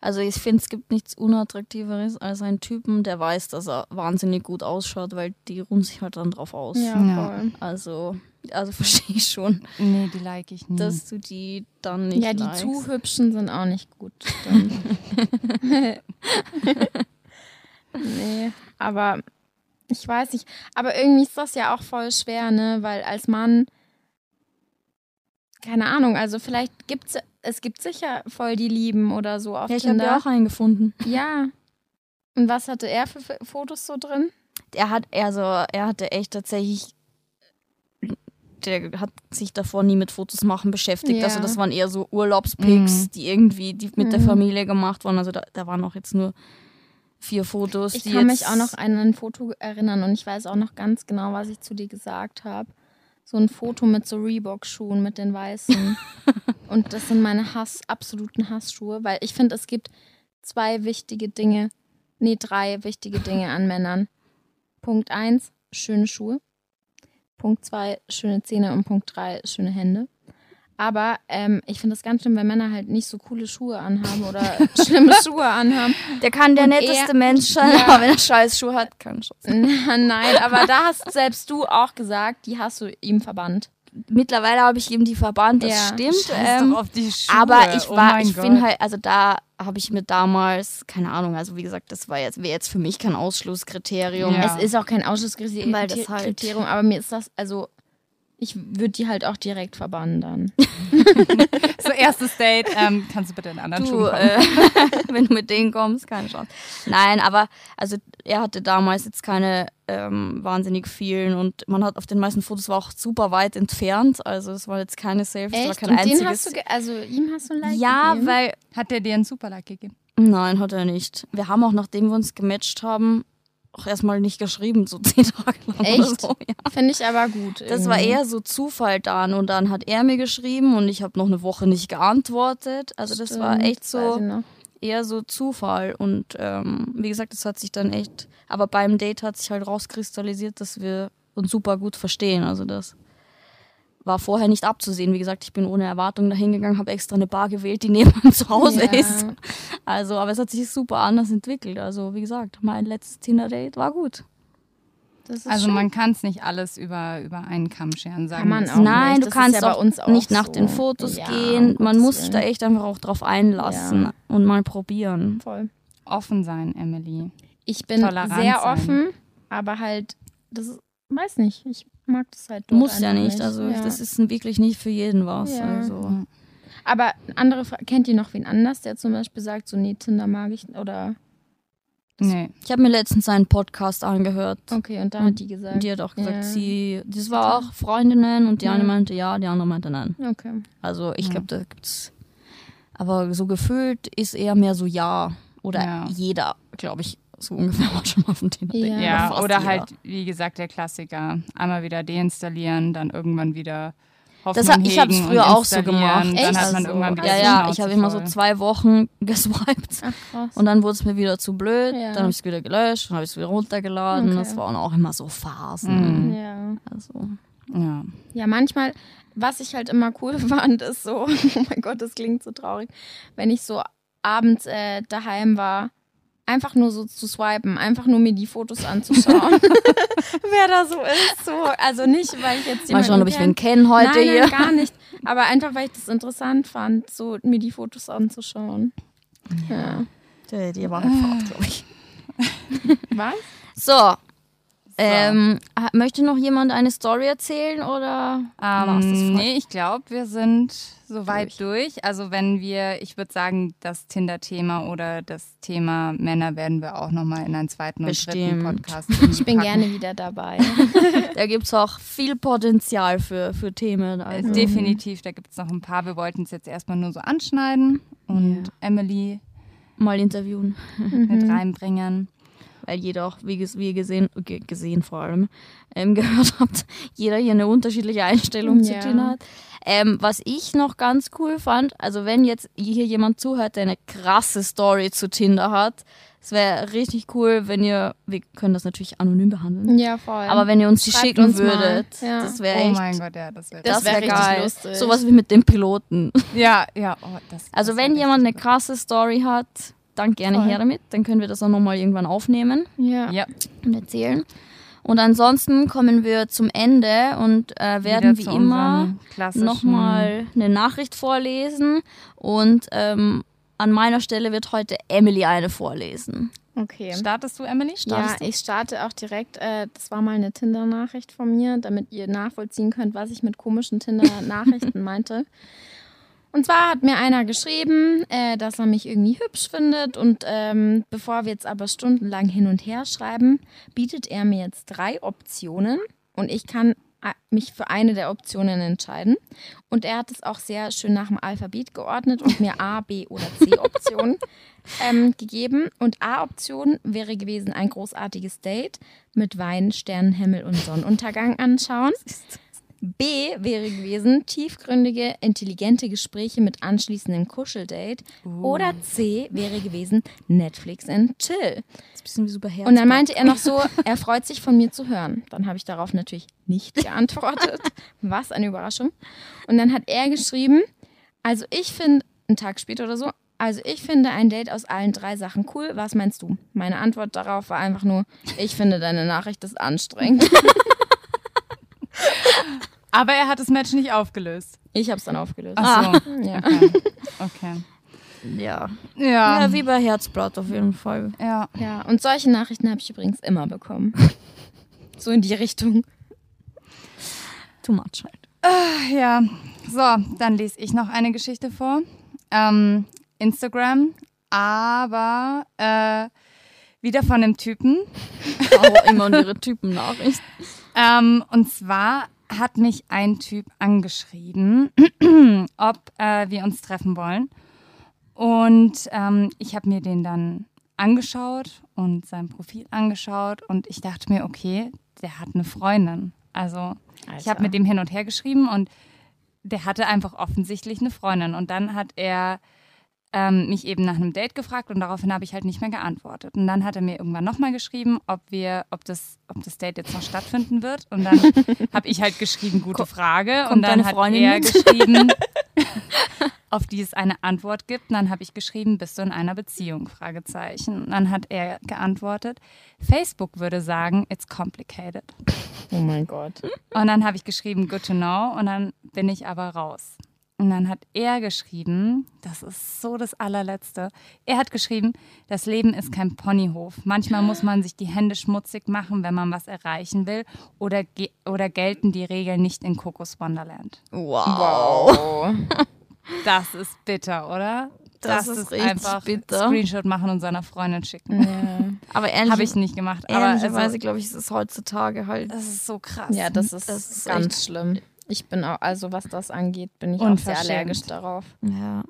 Also ich finde, es gibt nichts Unattraktiveres als einen Typen, der weiß, dass er wahnsinnig gut ausschaut, weil die ruhen sich halt dann drauf aus. Ja, Ja. Also, also verstehe ich schon, Nee, die like ich nie. dass du die dann nicht Ja, die likest. zu hübschen sind auch nicht gut. Nee, aber ich weiß nicht. Aber irgendwie ist das ja auch voll schwer, ne? Weil als Mann, keine Ahnung, also vielleicht gibt's, es gibt sicher voll die Lieben oder so auf Ja, ich habe ja auch einen gefunden. Ja. Und was hatte er für Fotos so drin? Er hat, also, er hatte echt tatsächlich, der hat sich davor nie mit Fotos machen beschäftigt. Ja. Also das waren eher so Urlaubspics, Mhm. die irgendwie die mit der Mhm. Familie gemacht wurden. Also da, da waren auch jetzt nur vier Fotos. Ich kann mich auch noch an ein Foto erinnern und ich weiß auch noch ganz genau, was ich zu dir gesagt habe. So ein Foto mit so Reebok-Schuhen, mit den weißen. und das sind meine Hass, absoluten Hassschuhe, weil ich finde, es gibt zwei wichtige Dinge, nee, drei wichtige Dinge an Männern. Punkt eins, schöne Schuhe. Punkt zwei, schöne Zähne und Punkt drei, schöne Hände. Aber ähm, ich finde das ganz schlimm, wenn Männer halt nicht so coole Schuhe anhaben oder schlimme Schuhe anhaben. Der kann der Und netteste er- Mensch sein, Ja. aber wenn er scheiß Schuhe hat, kann schon. Na, Nein, aber da hast selbst du auch gesagt, die hast du ihm verbannt. Mittlerweile habe ich ihm die verbannt, das Ja. stimmt. Ähm, doch auf die Schuhe. aber ich oh war, mein ich Gott. finde halt, also da habe ich mir damals, keine Ahnung, also wie gesagt, das war jetzt, wäre jetzt für mich kein Ausschlusskriterium. Ja. Es ist auch kein Ausschlusskriterium, Weil das halt- Kriterium, aber mir ist das, also ich würde die halt auch direkt verbannen dann. So, erstes Date, ähm, kannst du bitte in anderen Du, Schuhen kommen? äh, wenn du mit denen kommst, keine Chance. Nein, aber also er hatte damals jetzt keine ähm, wahnsinnig vielen und man hat auf den meisten Fotos war auch super weit entfernt. Also es war jetzt keine Selfies, es war Echt? kein Und einziges. den hast du, also ihm hast du ein Like ja, gegeben? weil Hat der dir einen Superlike gegeben? nein, hat er nicht. Wir haben auch nachdem wir uns gematcht haben, auch erstmal nicht geschrieben, so zehn Tage lang Echt? so. Ja. Finde ich aber gut. Das war irgendwie. eher so Zufall dann und dann hat er mir geschrieben und ich habe noch eine Woche nicht geantwortet. Also das war echt so eher so Zufall und ähm, wie gesagt, das hat sich dann echt, aber beim Date hat sich halt rauskristallisiert, dass wir uns super gut verstehen. Also das war vorher nicht abzusehen. Wie gesagt, ich bin ohne Erwartung dahin gegangen, habe extra eine Bar gewählt, die neben meinem Zuhause Ja. ist. Also, aber es hat sich super anders entwickelt. Also wie gesagt, mein letztes Tinder-Date war gut. Das ist Also schön. man kann es nicht alles über, über einen Kamm scheren, sagen Kann man wir auch. Nein, nicht. du kannst ja bei auch uns auch nicht nach so. den Fotos Ja, gehen. Man muss sich da echt einfach auch drauf einlassen Ja. und mal probieren. voll. Offen sein, Emily. Ich bin Tolerant sehr sein. offen, aber halt, das ist, weiß nicht, ich mag das halt musst ja einfach nicht. Also ja. das ist wirklich nicht für jeden was. Ja. Also. Aber andere, kennt ihr noch wen anders, der zum Beispiel sagt, so, nee, Tinder mag ich, oder, Nee. Ich habe mir letztens einen Podcast angehört. okay, und da hat die gesagt. Und die hat auch gesagt, Ja. sie, das war auch Freundinnen und die Ja. eine meinte ja, die andere meinte nein. Okay. Also ich Ja. glaube, da gibt's. Aber so gefühlt ist eher mehr so ja. Oder Ja. jeder, glaube ich, so ungefähr war schon mal auf dem Thema. Ja. Ja, oder jeder. halt, wie gesagt, der Klassiker. Einmal wieder deinstallieren, dann irgendwann wieder Das hat- ich hegen und früher auch so gemacht. Dann Echt? hat man Also, irgendwann wieder Ja, ja, ich habe immer so zwei Wochen geswiped. Ach. Und dann wurde es mir wieder zu blöd. Ja. Dann habe ich es wieder gelöscht, dann habe ich es wieder runtergeladen. Okay. Das waren auch immer so Phasen. Mhm. ja. Also, Ja. Ja, manchmal, was ich halt immer cool fand, ist so, oh mein Gott, das klingt so traurig, wenn ich so abends äh, daheim war, einfach nur so zu swipen, einfach nur mir die Fotos anzuschauen. Wer da so ist, so. Also nicht, weil ich jetzt mal schauen, ob ich wen kenn. kenne heute nein, hier. nein, gar nicht. Aber einfach, weil ich das interessant fand, so mir die Fotos anzuschauen. Ja. Die, die war halt fort, glaube ich. Was? So. Ähm, möchte noch jemand eine Story erzählen oder Ähm, nee, ich glaube, wir sind soweit durch. Also wenn wir, ich würde sagen, das Tinder-Thema oder das Thema Männer werden wir auch nochmal in einen zweiten und dritten Bestimmt. Podcast Ich bin gerne wieder dabei. Da gibt es auch viel Potenzial für, für Themen. Also. Definitiv, da gibt es noch ein paar. Wir wollten es jetzt erstmal nur so anschneiden und Emily Mal interviewen. mit reinbringen. Weil jeder auch, wie, ihr gesehen, ge- gesehen vor allem, ähm, gehört habt, jeder hier eine unterschiedliche Einstellung zu Ja. Tinder hat. Ähm, was ich noch ganz cool fand, also wenn jetzt hier jemand zuhört, der eine krasse Story zu Tinder hat, es wäre richtig cool, wenn ihr, wir können das natürlich anonym behandeln, ja, voll. aber wenn ihr uns die Schreibt schicken uns würdet, Ja. das wäre Oh echt, mein Gott, ja, das wäre Das das wär wäre richtig geil. lustig. Sowas wie mit dem Piloten. Ja, ja, oh, das. Also das wär wenn jemand eine krasse Story hat, dann gerne Voll. her damit, dann können wir das auch nochmal irgendwann aufnehmen. ja. Ja, und erzählen. Und ansonsten kommen wir zum Ende und äh, werden wie immer nochmal eine Nachricht vorlesen. Und ähm, an meiner Stelle wird heute Emily eine vorlesen. Okay. Startest du, Emily? Ja, Startest du? ich starte auch direkt. Äh, das war mal eine Tinder-Nachricht von mir, damit ihr nachvollziehen könnt, was ich mit komischen Tinder-Nachrichten meinte. Und zwar hat mir einer geschrieben, äh, dass er mich irgendwie hübsch findet. Und ähm, bevor wir jetzt aber stundenlang hin und her schreiben, bietet er mir jetzt drei Optionen. Und ich kann äh, mich für eine der Optionen entscheiden. Und er hat es auch sehr schön nach dem Alphabet geordnet und mir A, B oder C Optionen ähm, gegeben. Und A-Option wäre gewesen, ein großartiges Date mit Wein, Sternenhimmel und Sonnenuntergang anschauen. B wäre gewesen, tiefgründige, intelligente Gespräche mit anschließendem Kuscheldate. Oder C wäre gewesen, Netflix and Chill. Das ist ein bisschen wie super Herz. Und dann meinte er noch so, er freut sich von mir zu hören. Dann habe ich darauf natürlich nicht geantwortet. Was eine Überraschung. Und dann hat er geschrieben, also ich finde, einen Tag später oder so, also ich finde ein Date aus allen drei Sachen cool. Was meinst du? Meine Antwort darauf war einfach nur, ich finde deine Nachricht ist anstrengend. Aber er hat das Match nicht aufgelöst. Ich habe es dann aufgelöst. Ach so. Ja. Okay. okay. ja. Ja. ja, wie bei Herzblatt auf jeden Fall. ja. ja, und solche Nachrichten habe ich übrigens immer bekommen. So in die Richtung. Too much halt. Ja, so, dann lese ich noch eine Geschichte vor. Ähm, Instagram, aber äh, wieder von einem Typen. Auch immer ihre Typen-Nachrichten. Ähm, und zwar hat mich ein Typ angeschrieben, ob äh, wir uns treffen wollen. Und ähm, ich habe mir den dann angeschaut und sein Profil angeschaut und ich dachte mir, okay, der hat eine Freundin. Also ich habe mit dem hin und her geschrieben und der hatte einfach offensichtlich eine Freundin. Und dann hat er ähm, mich eben nach einem Date gefragt und daraufhin habe ich halt nicht mehr geantwortet. Und dann hat er mir irgendwann nochmal geschrieben, ob wir, ob das, ob das Date jetzt noch stattfinden wird. Und dann habe ich halt geschrieben, gute Frage. kommt und dann hat er mit? geschrieben, auf die es eine Antwort gibt. Und dann habe ich geschrieben, bist du in einer Beziehung? Fragezeichen. Und dann hat er geantwortet, Facebook würde sagen, it's complicated. Oh mein Gott. Und dann habe ich geschrieben, good to know. Und dann bin ich aber raus. Und dann hat er geschrieben, das ist so das allerletzte. Er hat geschrieben, das Leben ist kein Ponyhof. Manchmal muss man sich die Hände schmutzig machen, wenn man was erreichen will. Oder, ge- oder gelten die Regeln nicht in Kokos Wonderland. Wow. Oh. Das ist bitter, oder? Das ist richtig einfach bitter. Screenshot machen und seiner Freundin schicken. Ja. Aber ehrlich, Habe ich nicht gemacht. Aber ehrlicherweise, also, glaube ich, ist es heutzutage halt. das ist so krass. ja, das ist, Das ist ganz echt- schlimm. Ich bin auch, also was das angeht, bin ich auch sehr allergisch darauf. Ja,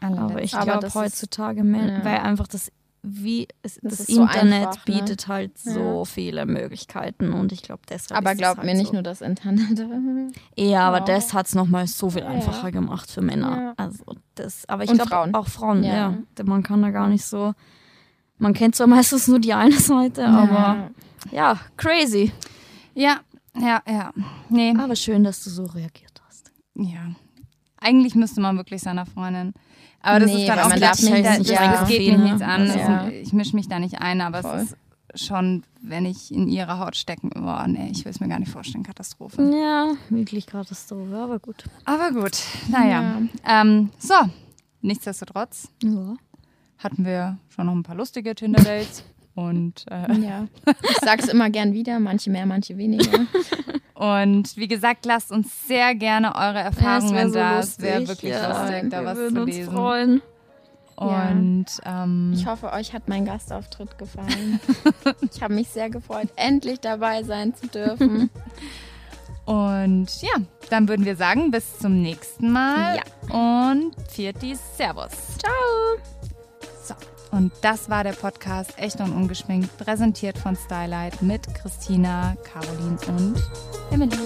Allerletzte. aber ich glaube das ist- heutzutage, mehr, ja. weil einfach das wie es, das, so Internet einfach, ne? bietet halt so viele Möglichkeiten und ich glaube deshalb. Aber glaub halt mir nicht so. nur das Internet. Ja, aber Wow. das hat es nochmal so viel Ja. einfacher gemacht für Männer. Ja. Also das, aber ich glaube Frauen. auch Frauen, ja. Ja. Denn Man kann da gar nicht so. Man kennt zwar meistens nur die eine Seite, aber ja, crazy. ja, ja, ja. Nee, Aber schön, dass du so reagiert hast. ja. Eigentlich müsste man wirklich seiner Freundin. Aber das Nee, ist dann auch man darf nicht- das, das, ja. das geht mich Viel, ne? nichts an. Ja. ist, ich mische mich da nicht ein, aber Voll. es ist schon, wenn ich in ihrer Haut stecken würde, nee, ich will es mir gar nicht vorstellen, Katastrophe. Ja, wirklich Katastrophe, aber gut. Aber gut, naja. Ähm, so, nichtsdestotrotz Ja. hatten wir schon noch ein paar lustige Tinder-Dates. Und, äh, Ja. Ich sag's immer gern wieder, manche mehr, manche weniger. und wie gesagt, lasst uns sehr gerne eure Erfahrungen da. Es wäre wirklich ja. lustig, da wir was würden zu uns lesen. freuen. Und ähm, Ich hoffe, euch hat mein Gastauftritt gefallen. Ich habe mich sehr gefreut, endlich dabei sein zu dürfen. Und ja, dann würden wir sagen, bis zum nächsten Mal. Und Vierti Servus. Ciao. Und das war der Podcast Echt und Ungeschminkt, präsentiert von Stylight mit Christina, Caroline und Emily.